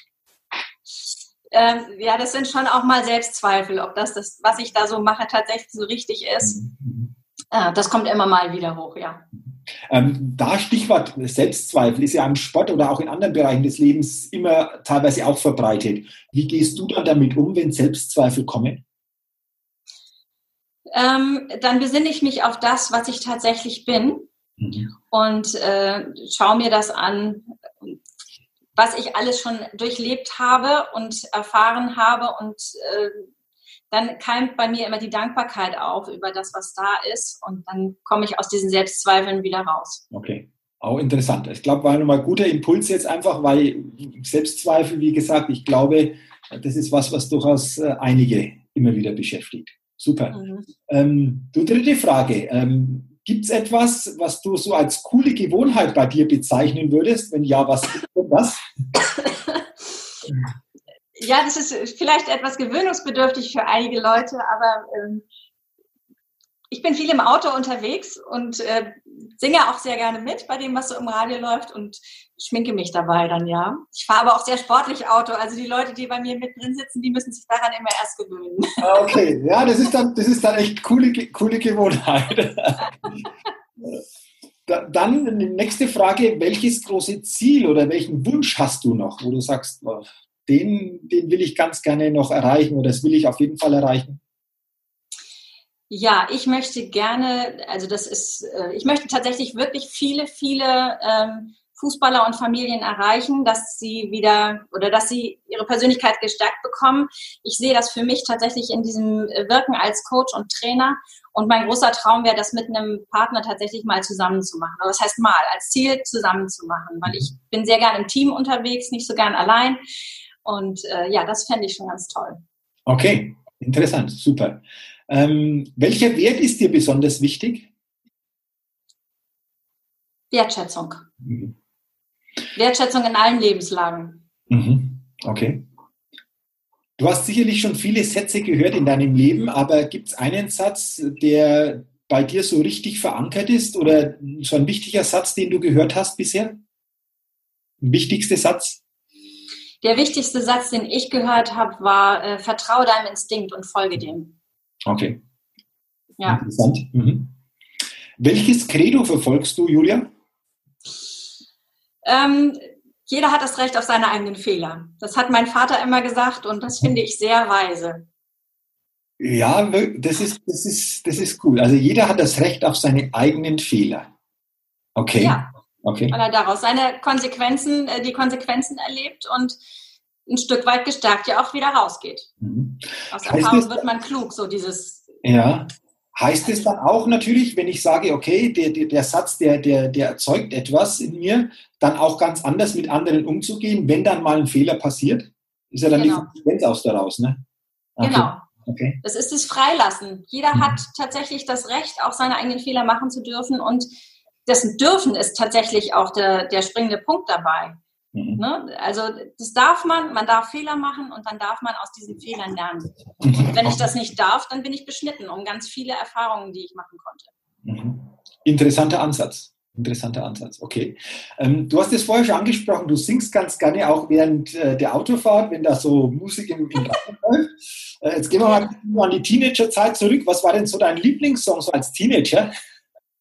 Ähm, ja, das sind schon auch mal Selbstzweifel, ob das, das, was ich da so mache, tatsächlich so richtig ist. Mhm. Äh, das kommt immer mal wieder hoch, ja. Ähm, da Stichwort Selbstzweifel ist ja im Sport oder auch in anderen Bereichen des Lebens immer teilweise auch verbreitet. Wie gehst du dann damit um, wenn Selbstzweifel kommen? Ähm, dann besinne ich mich auf das, was ich tatsächlich bin mhm. und äh, schaue mir das an, was ich alles schon durchlebt habe und erfahren habe und äh, dann keimt bei mir immer die Dankbarkeit auf über das, was da ist. Und dann komme ich aus diesen Selbstzweifeln wieder raus. Okay. Auch interessant. Ich glaube, war nochmal ein guter Impuls jetzt einfach, weil Selbstzweifel, wie gesagt, ich glaube, das ist was, was durchaus äh, einige immer wieder beschäftigt. Super. Mhm. Ähm, du dritte Frage. Ähm, Gibt es etwas, was du so als coole Gewohnheit bei dir bezeichnen würdest? Wenn ja, was ist denn das? Ja, das ist vielleicht etwas gewöhnungsbedürftig für einige Leute, aber ähm, ich bin viel im Auto unterwegs und äh, singe auch sehr gerne mit bei dem, was so im Radio läuft und schminke mich dabei dann, ja. Ich fahre aber auch sehr sportlich Auto. Also die Leute, die bei mir mit drin sitzen, die müssen sich daran immer erst gewöhnen. Ah, okay, ja, das ist dann, das ist dann echt coole, coole Gewohnheit. dann die nächste Frage, welches große Ziel oder welchen Wunsch hast du noch, wo du sagst, den, den will ich ganz gerne noch erreichen oder das will ich auf jeden Fall erreichen? Ja, ich möchte gerne, also das ist, äh, ich möchte tatsächlich wirklich viele, viele ähm, Fußballer und Familien erreichen, dass sie wieder oder dass sie ihre Persönlichkeit gestärkt bekommen. Ich sehe das für mich tatsächlich in diesem Wirken als Coach und Trainer. Und mein großer Traum wäre, das mit einem Partner tatsächlich mal zusammen zu machen. Also das heißt mal, als Ziel zusammen zu machen, weil ich bin sehr gern im Team unterwegs, nicht so gern allein. Und äh, ja, das fände ich schon ganz toll. Okay, interessant, super. Ähm, welcher Wert ist dir besonders wichtig? Wertschätzung. Mhm. Wertschätzung in allen Lebenslagen. Mhm. Okay. Du hast sicherlich schon viele Sätze gehört in deinem Leben, aber gibt es einen Satz, der bei dir so richtig verankert ist oder so ein wichtiger Satz, den du gehört hast bisher? Wichtigster Satz? Der wichtigste Satz, den ich gehört habe, war: äh, Vertraue deinem Instinkt und folge dem. Okay. Ja. Interessant. Mhm. Welches Credo verfolgst du, Julia? Ähm, jeder hat das Recht auf seine eigenen Fehler. Das hat mein Vater immer gesagt und das finde ich sehr weise. Ja, das ist, das, ist, das ist cool. Also jeder hat das Recht auf seine eigenen Fehler. Okay. Ja. Okay. Weil er daraus seine Konsequenzen, äh, die Konsequenzen erlebt und ein Stück weit gestärkt ja auch wieder rausgeht. Mhm. Aus heißt Erfahrung es, wird man klug, so dieses. Ja. Heißt es dann auch natürlich, wenn ich sage, okay, der, der, der Satz, der, der, der erzeugt etwas in mir, dann auch ganz anders mit anderen umzugehen, wenn dann mal ein Fehler passiert? Ist ja dann genau. die Konsequenz aus daraus, ne? Okay. Genau. Okay. Das ist das Freilassen. Jeder mhm. hat tatsächlich das Recht, auch seine eigenen Fehler machen zu dürfen und dessen Dürfen ist tatsächlich auch der, der springende Punkt dabei. Mhm. Ne? Also das darf man, man darf Fehler machen und dann darf man aus diesen Fehlern lernen. Und wenn ich das nicht darf, dann bin ich beschnitten um ganz viele Erfahrungen, die ich machen konnte. Mhm. Interessanter Ansatz. Interessanter Ansatz, okay. Ähm, du hast es vorher schon angesprochen, du singst ganz gerne auch während äh, der Autofahrt, wenn da so Musik im, im läuft. Äh, jetzt gehen wir mal an die Teenagerzeit zurück. Was war denn so dein Lieblingssong so als Teenager?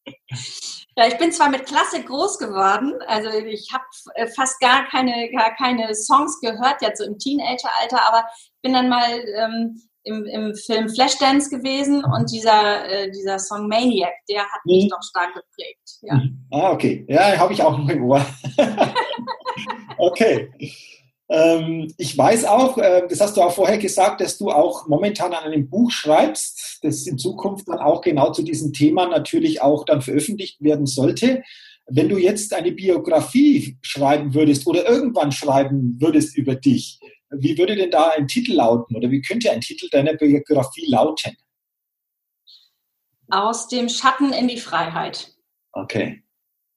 Ja, ich bin zwar mit Klassik groß geworden, also ich habe äh, fast gar keine, gar keine Songs gehört, jetzt so im Teenageralter, aber ich bin dann mal ähm, im, im Film Flashdance gewesen und dieser, äh, dieser Song Maniac, der hat mich mhm. doch stark geprägt. Ja. Mhm. Ah, okay. Ja, habe ich auch noch im Ohr. okay. Ähm, ich weiß auch, äh, das hast du auch vorher gesagt, dass du auch momentan an einem Buch schreibst, das in Zukunft dann auch genau zu diesem Thema natürlich auch dann veröffentlicht werden sollte. Wenn du jetzt eine Biografie schreiben würdest oder irgendwann schreiben würdest über dich, wie würde denn da ein Titel lauten oder wie könnte ein Titel deiner Biografie lauten? Aus dem Schatten in die Freiheit. Okay.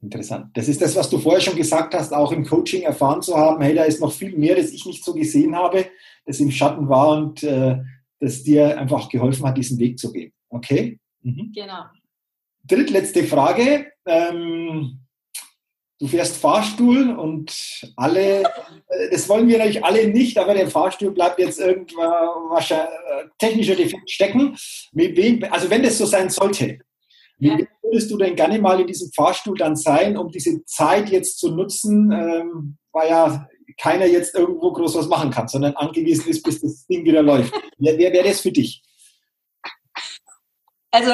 Interessant. Das ist das, was du vorher schon gesagt hast, auch im Coaching erfahren zu haben, hey, da ist noch viel mehr, das ich nicht so gesehen habe, das im Schatten war und äh, das dir einfach geholfen hat, diesen Weg zu gehen. Okay? Mhm. Genau. Drittletzte Frage. Ähm, du fährst Fahrstuhl und alle, äh, das wollen wir natürlich alle nicht, aber der Fahrstuhl bleibt jetzt irgendwas äh, technischer Defekt stecken. Wem, also wenn das so sein sollte, wie würdest du denn gerne mal in diesem Fahrstuhl dann sein, um diese Zeit jetzt zu nutzen, ähm, weil ja keiner jetzt irgendwo groß was machen kann, sondern angewiesen ist, bis das Ding wieder läuft. Wer, wer wäre das für dich? Also,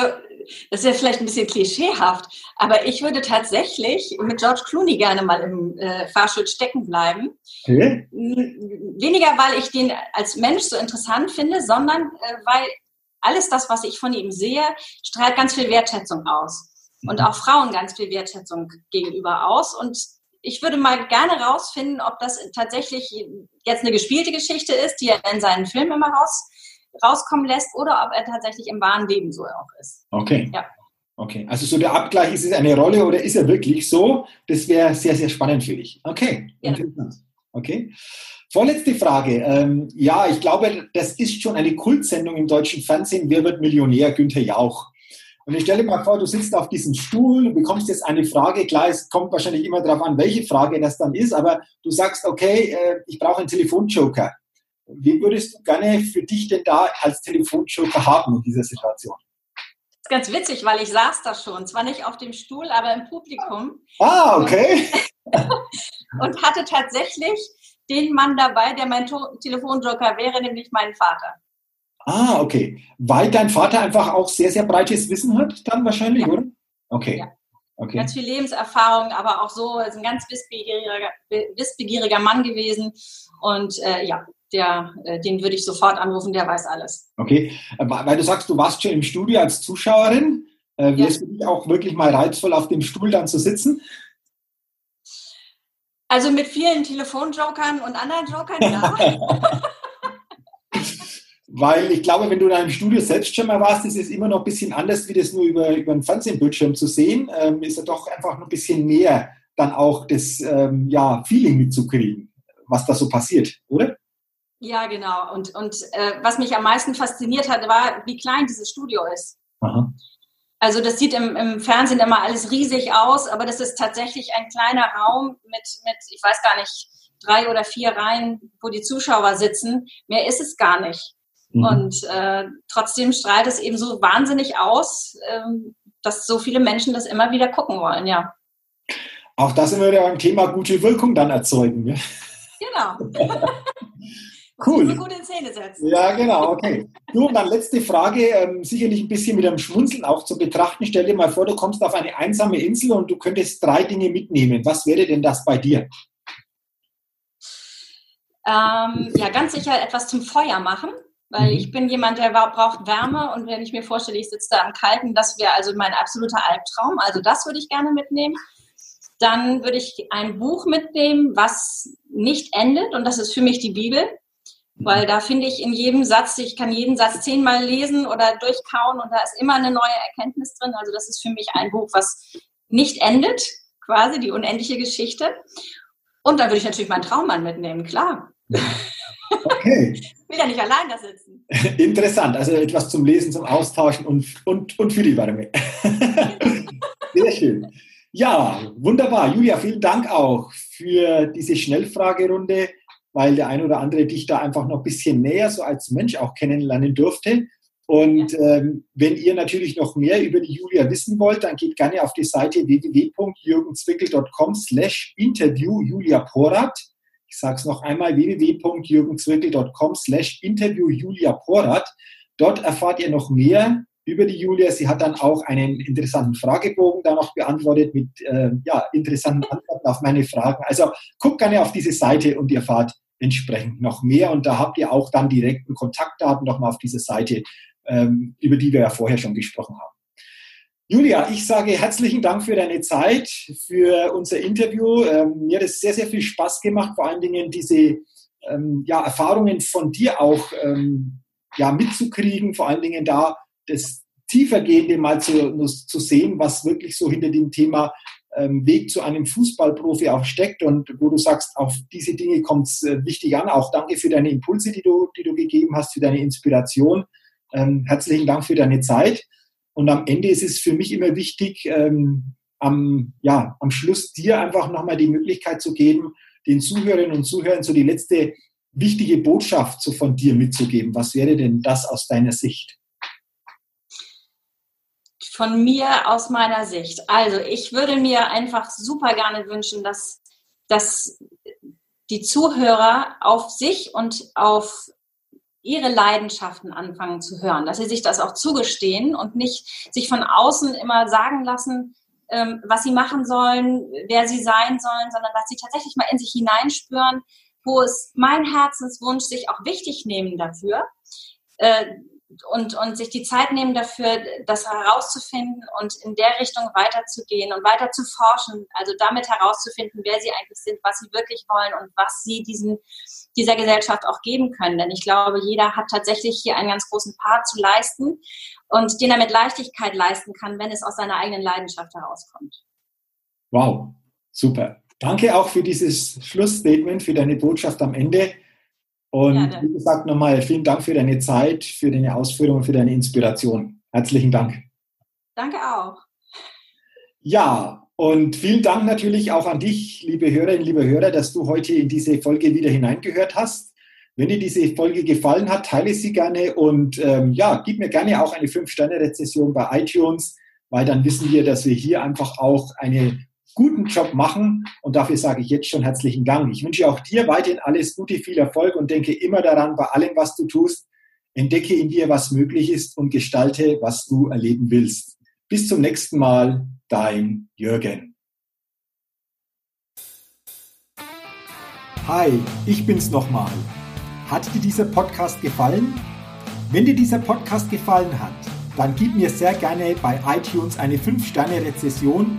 das ist ja vielleicht ein bisschen klischeehaft, aber ich würde tatsächlich mit George Clooney gerne mal im äh, Fahrstuhl stecken bleiben. Okay. Weniger, weil ich den als Mensch so interessant finde, sondern äh, weil alles das, was ich von ihm sehe, strahlt ganz viel Wertschätzung aus. Und auch Frauen ganz viel Wertschätzung gegenüber aus. Und ich würde mal gerne rausfinden, ob das tatsächlich jetzt eine gespielte Geschichte ist, die er in seinen Filmen immer raus rauskommen lässt oder ob er tatsächlich im wahren Leben so auch ist. Okay. Ja. Okay, also so der Abgleich, ist es eine Rolle oder ist er wirklich so? Das wäre sehr, sehr spannend für dich. Okay, ja. interessant. Okay. Vorletzte Frage. Ähm, ja, ich glaube, das ist schon eine Kultsendung im deutschen Fernsehen. Wer wird Millionär? Günther Jauch. Und ich stelle mal vor, du sitzt auf diesem Stuhl, und bekommst jetzt eine Frage. Klar, es kommt wahrscheinlich immer darauf an, welche Frage das dann ist, aber du sagst, okay, äh, ich brauche einen Telefonjoker. Wie würdest du gerne für dich denn da als Telefonjoker haben in dieser Situation? Das ist ganz witzig, weil ich saß da schon. Zwar nicht auf dem Stuhl, aber im Publikum. Ah, okay. und hatte tatsächlich den Mann dabei, der mein Telefonjoker wäre, nämlich mein Vater. Ah, okay. Weil dein Vater einfach auch sehr, sehr breites Wissen hat, dann wahrscheinlich, ja. oder? Okay. Ja. okay. Ganz viel Lebenserfahrung, aber auch so, ist ein ganz wissbegieriger, wissbegieriger Mann gewesen. Und äh, ja, der, äh, den würde ich sofort anrufen, der weiß alles. Okay, äh, weil du sagst, du warst schon im Studio als Zuschauerin. Äh, Wäre es für dich auch wirklich mal reizvoll, auf dem Stuhl dann zu sitzen? Also mit vielen Telefonjokern und anderen Jokern, ja. Weil ich glaube, wenn du da im Studio selbst schon mal warst, ist es immer noch ein bisschen anders, wie das nur über, über einen Fernsehbildschirm zu sehen. Ähm, ist ja doch einfach noch ein bisschen mehr dann auch das ähm, ja, Feeling mitzukriegen, was da so passiert, oder? Ja, genau. Und, und äh, was mich am meisten fasziniert hat, war, wie klein dieses Studio ist. Aha. Also das sieht im, im, Fernsehen immer alles riesig aus, aber das ist tatsächlich ein kleiner Raum mit, mit, ich weiß gar nicht, drei oder vier Reihen, wo die Zuschauer sitzen. Mehr ist es gar nicht. Mhm. Und äh, trotzdem strahlt es eben so wahnsinnig aus, ähm, dass so viele Menschen das immer wieder gucken wollen, ja. Auch das immer wieder beim Thema gute Wirkung dann erzeugen. Ja? Genau. Cool. Gut in Szene setzen. Ja, genau, okay. Du, und dann letzte Frage, ähm, sicherlich ein bisschen mit einem Schmunzeln auch zu betrachten. Stell dir mal vor, du kommst auf eine einsame Insel und du könntest drei Dinge mitnehmen. Was wäre denn das bei dir? Ähm, ja, ganz sicher etwas zum Feuer machen, weil mhm. ich bin jemand, der braucht Wärme und wenn ich mir vorstelle, ich sitze da am Kalten, das wäre also mein absoluter Albtraum. Also das würde ich gerne mitnehmen. Dann würde ich ein Buch mitnehmen, was nicht endet und das ist für mich die Bibel. Weil da finde ich in jedem Satz, ich kann jeden Satz zehnmal lesen oder durchkauen und da ist immer eine neue Erkenntnis drin. Also das ist für mich ein Buch, was nicht endet, quasi die unendliche Geschichte. Und dann würde ich natürlich meinen Traummann mitnehmen, klar. Okay. Ich will ja nicht allein da sitzen. Interessant, also etwas zum Lesen, zum Austauschen und, und, und für die Wärme. Sehr schön. Ja, wunderbar. Julia, vielen Dank auch für diese Schnellfragerunde weil der ein oder andere dich da einfach noch ein bisschen näher so als Mensch auch kennenlernen durfte. Und ähm, wenn ihr natürlich noch mehr über die Julia wissen wollt, dann geht gerne auf die Seite www.jürgenzwickel.com slash interview Julia Porat. Ich sage es noch einmal, www.jürgenzwickel.com slash interview Julia Porat. Dort erfahrt ihr noch mehr über die Julia. Sie hat dann auch einen interessanten Fragebogen da noch beantwortet mit äh, ja, interessanten Antworten auf meine Fragen. Also guckt gerne auf diese Seite und ihr erfahrt entsprechend noch mehr. Und da habt ihr auch dann direkten Kontaktdaten nochmal auf dieser Seite, ähm, über die wir ja vorher schon gesprochen haben. Julia, ich sage herzlichen Dank für deine Zeit, für unser Interview. Ähm, mir hat es sehr, sehr viel Spaß gemacht, vor allen Dingen diese ähm, ja, Erfahrungen von dir auch ähm, ja, mitzukriegen, vor allen Dingen da das tiefergehende mal zu, zu sehen, was wirklich so hinter dem Thema Weg zu einem Fußballprofi auch steckt und wo du sagst, auf diese Dinge kommt es äh, wichtig an. Auch danke für deine Impulse, die du, die du gegeben hast, für deine Inspiration. Ähm, herzlichen Dank für deine Zeit. Und am Ende ist es für mich immer wichtig, ähm, am, ja, am Schluss dir einfach nochmal die Möglichkeit zu geben, den Zuhörerinnen und Zuhörern so die letzte wichtige Botschaft so von dir mitzugeben. Was wäre denn das aus deiner Sicht? Von mir aus meiner Sicht. Also ich würde mir einfach super gerne wünschen, dass, dass die Zuhörer auf sich und auf ihre Leidenschaften anfangen zu hören, dass sie sich das auch zugestehen und nicht sich von außen immer sagen lassen, ähm, was sie machen sollen, wer sie sein sollen, sondern dass sie tatsächlich mal in sich hineinspüren, wo es mein Herzenswunsch sich auch wichtig nehmen dafür, äh, und, und sich die Zeit nehmen dafür, das herauszufinden und in der Richtung weiterzugehen und weiter zu forschen, also damit herauszufinden, wer sie eigentlich sind, was sie wirklich wollen und was sie diesen, dieser Gesellschaft auch geben können. Denn ich glaube, jeder hat tatsächlich hier einen ganz großen Part zu leisten und den er mit Leichtigkeit leisten kann, wenn es aus seiner eigenen Leidenschaft herauskommt. Wow, super. Danke auch für dieses Schlussstatement, für deine Botschaft am Ende. Und Gerne. wie gesagt, nochmal vielen Dank für deine Zeit, für deine Ausführungen, für deine Inspiration. Herzlichen Dank. Danke auch. Ja, und vielen Dank natürlich auch an dich, liebe Hörerinnen, liebe Hörer, dass du heute in diese Folge wieder hineingehört hast. Wenn dir diese Folge gefallen hat, teile sie gerne und ähm, ja, gib mir gerne auch eine 5-Sterne-Rezession bei iTunes, weil dann wissen wir, dass wir hier einfach auch eine guten Job machen. Und dafür sage ich jetzt schon herzlichen Dank. Ich wünsche auch dir weiterhin alles Gute, viel Erfolg und denke immer daran, bei allem, was du tust, entdecke in dir, was möglich ist und gestalte, was du erleben willst. Bis zum nächsten Mal, dein Jürgen. Hi, ich bin's nochmal. Hat dir dieser Podcast gefallen? Wenn dir dieser Podcast gefallen hat, dann gib mir sehr gerne bei iTunes eine 5-Sterne-Rezession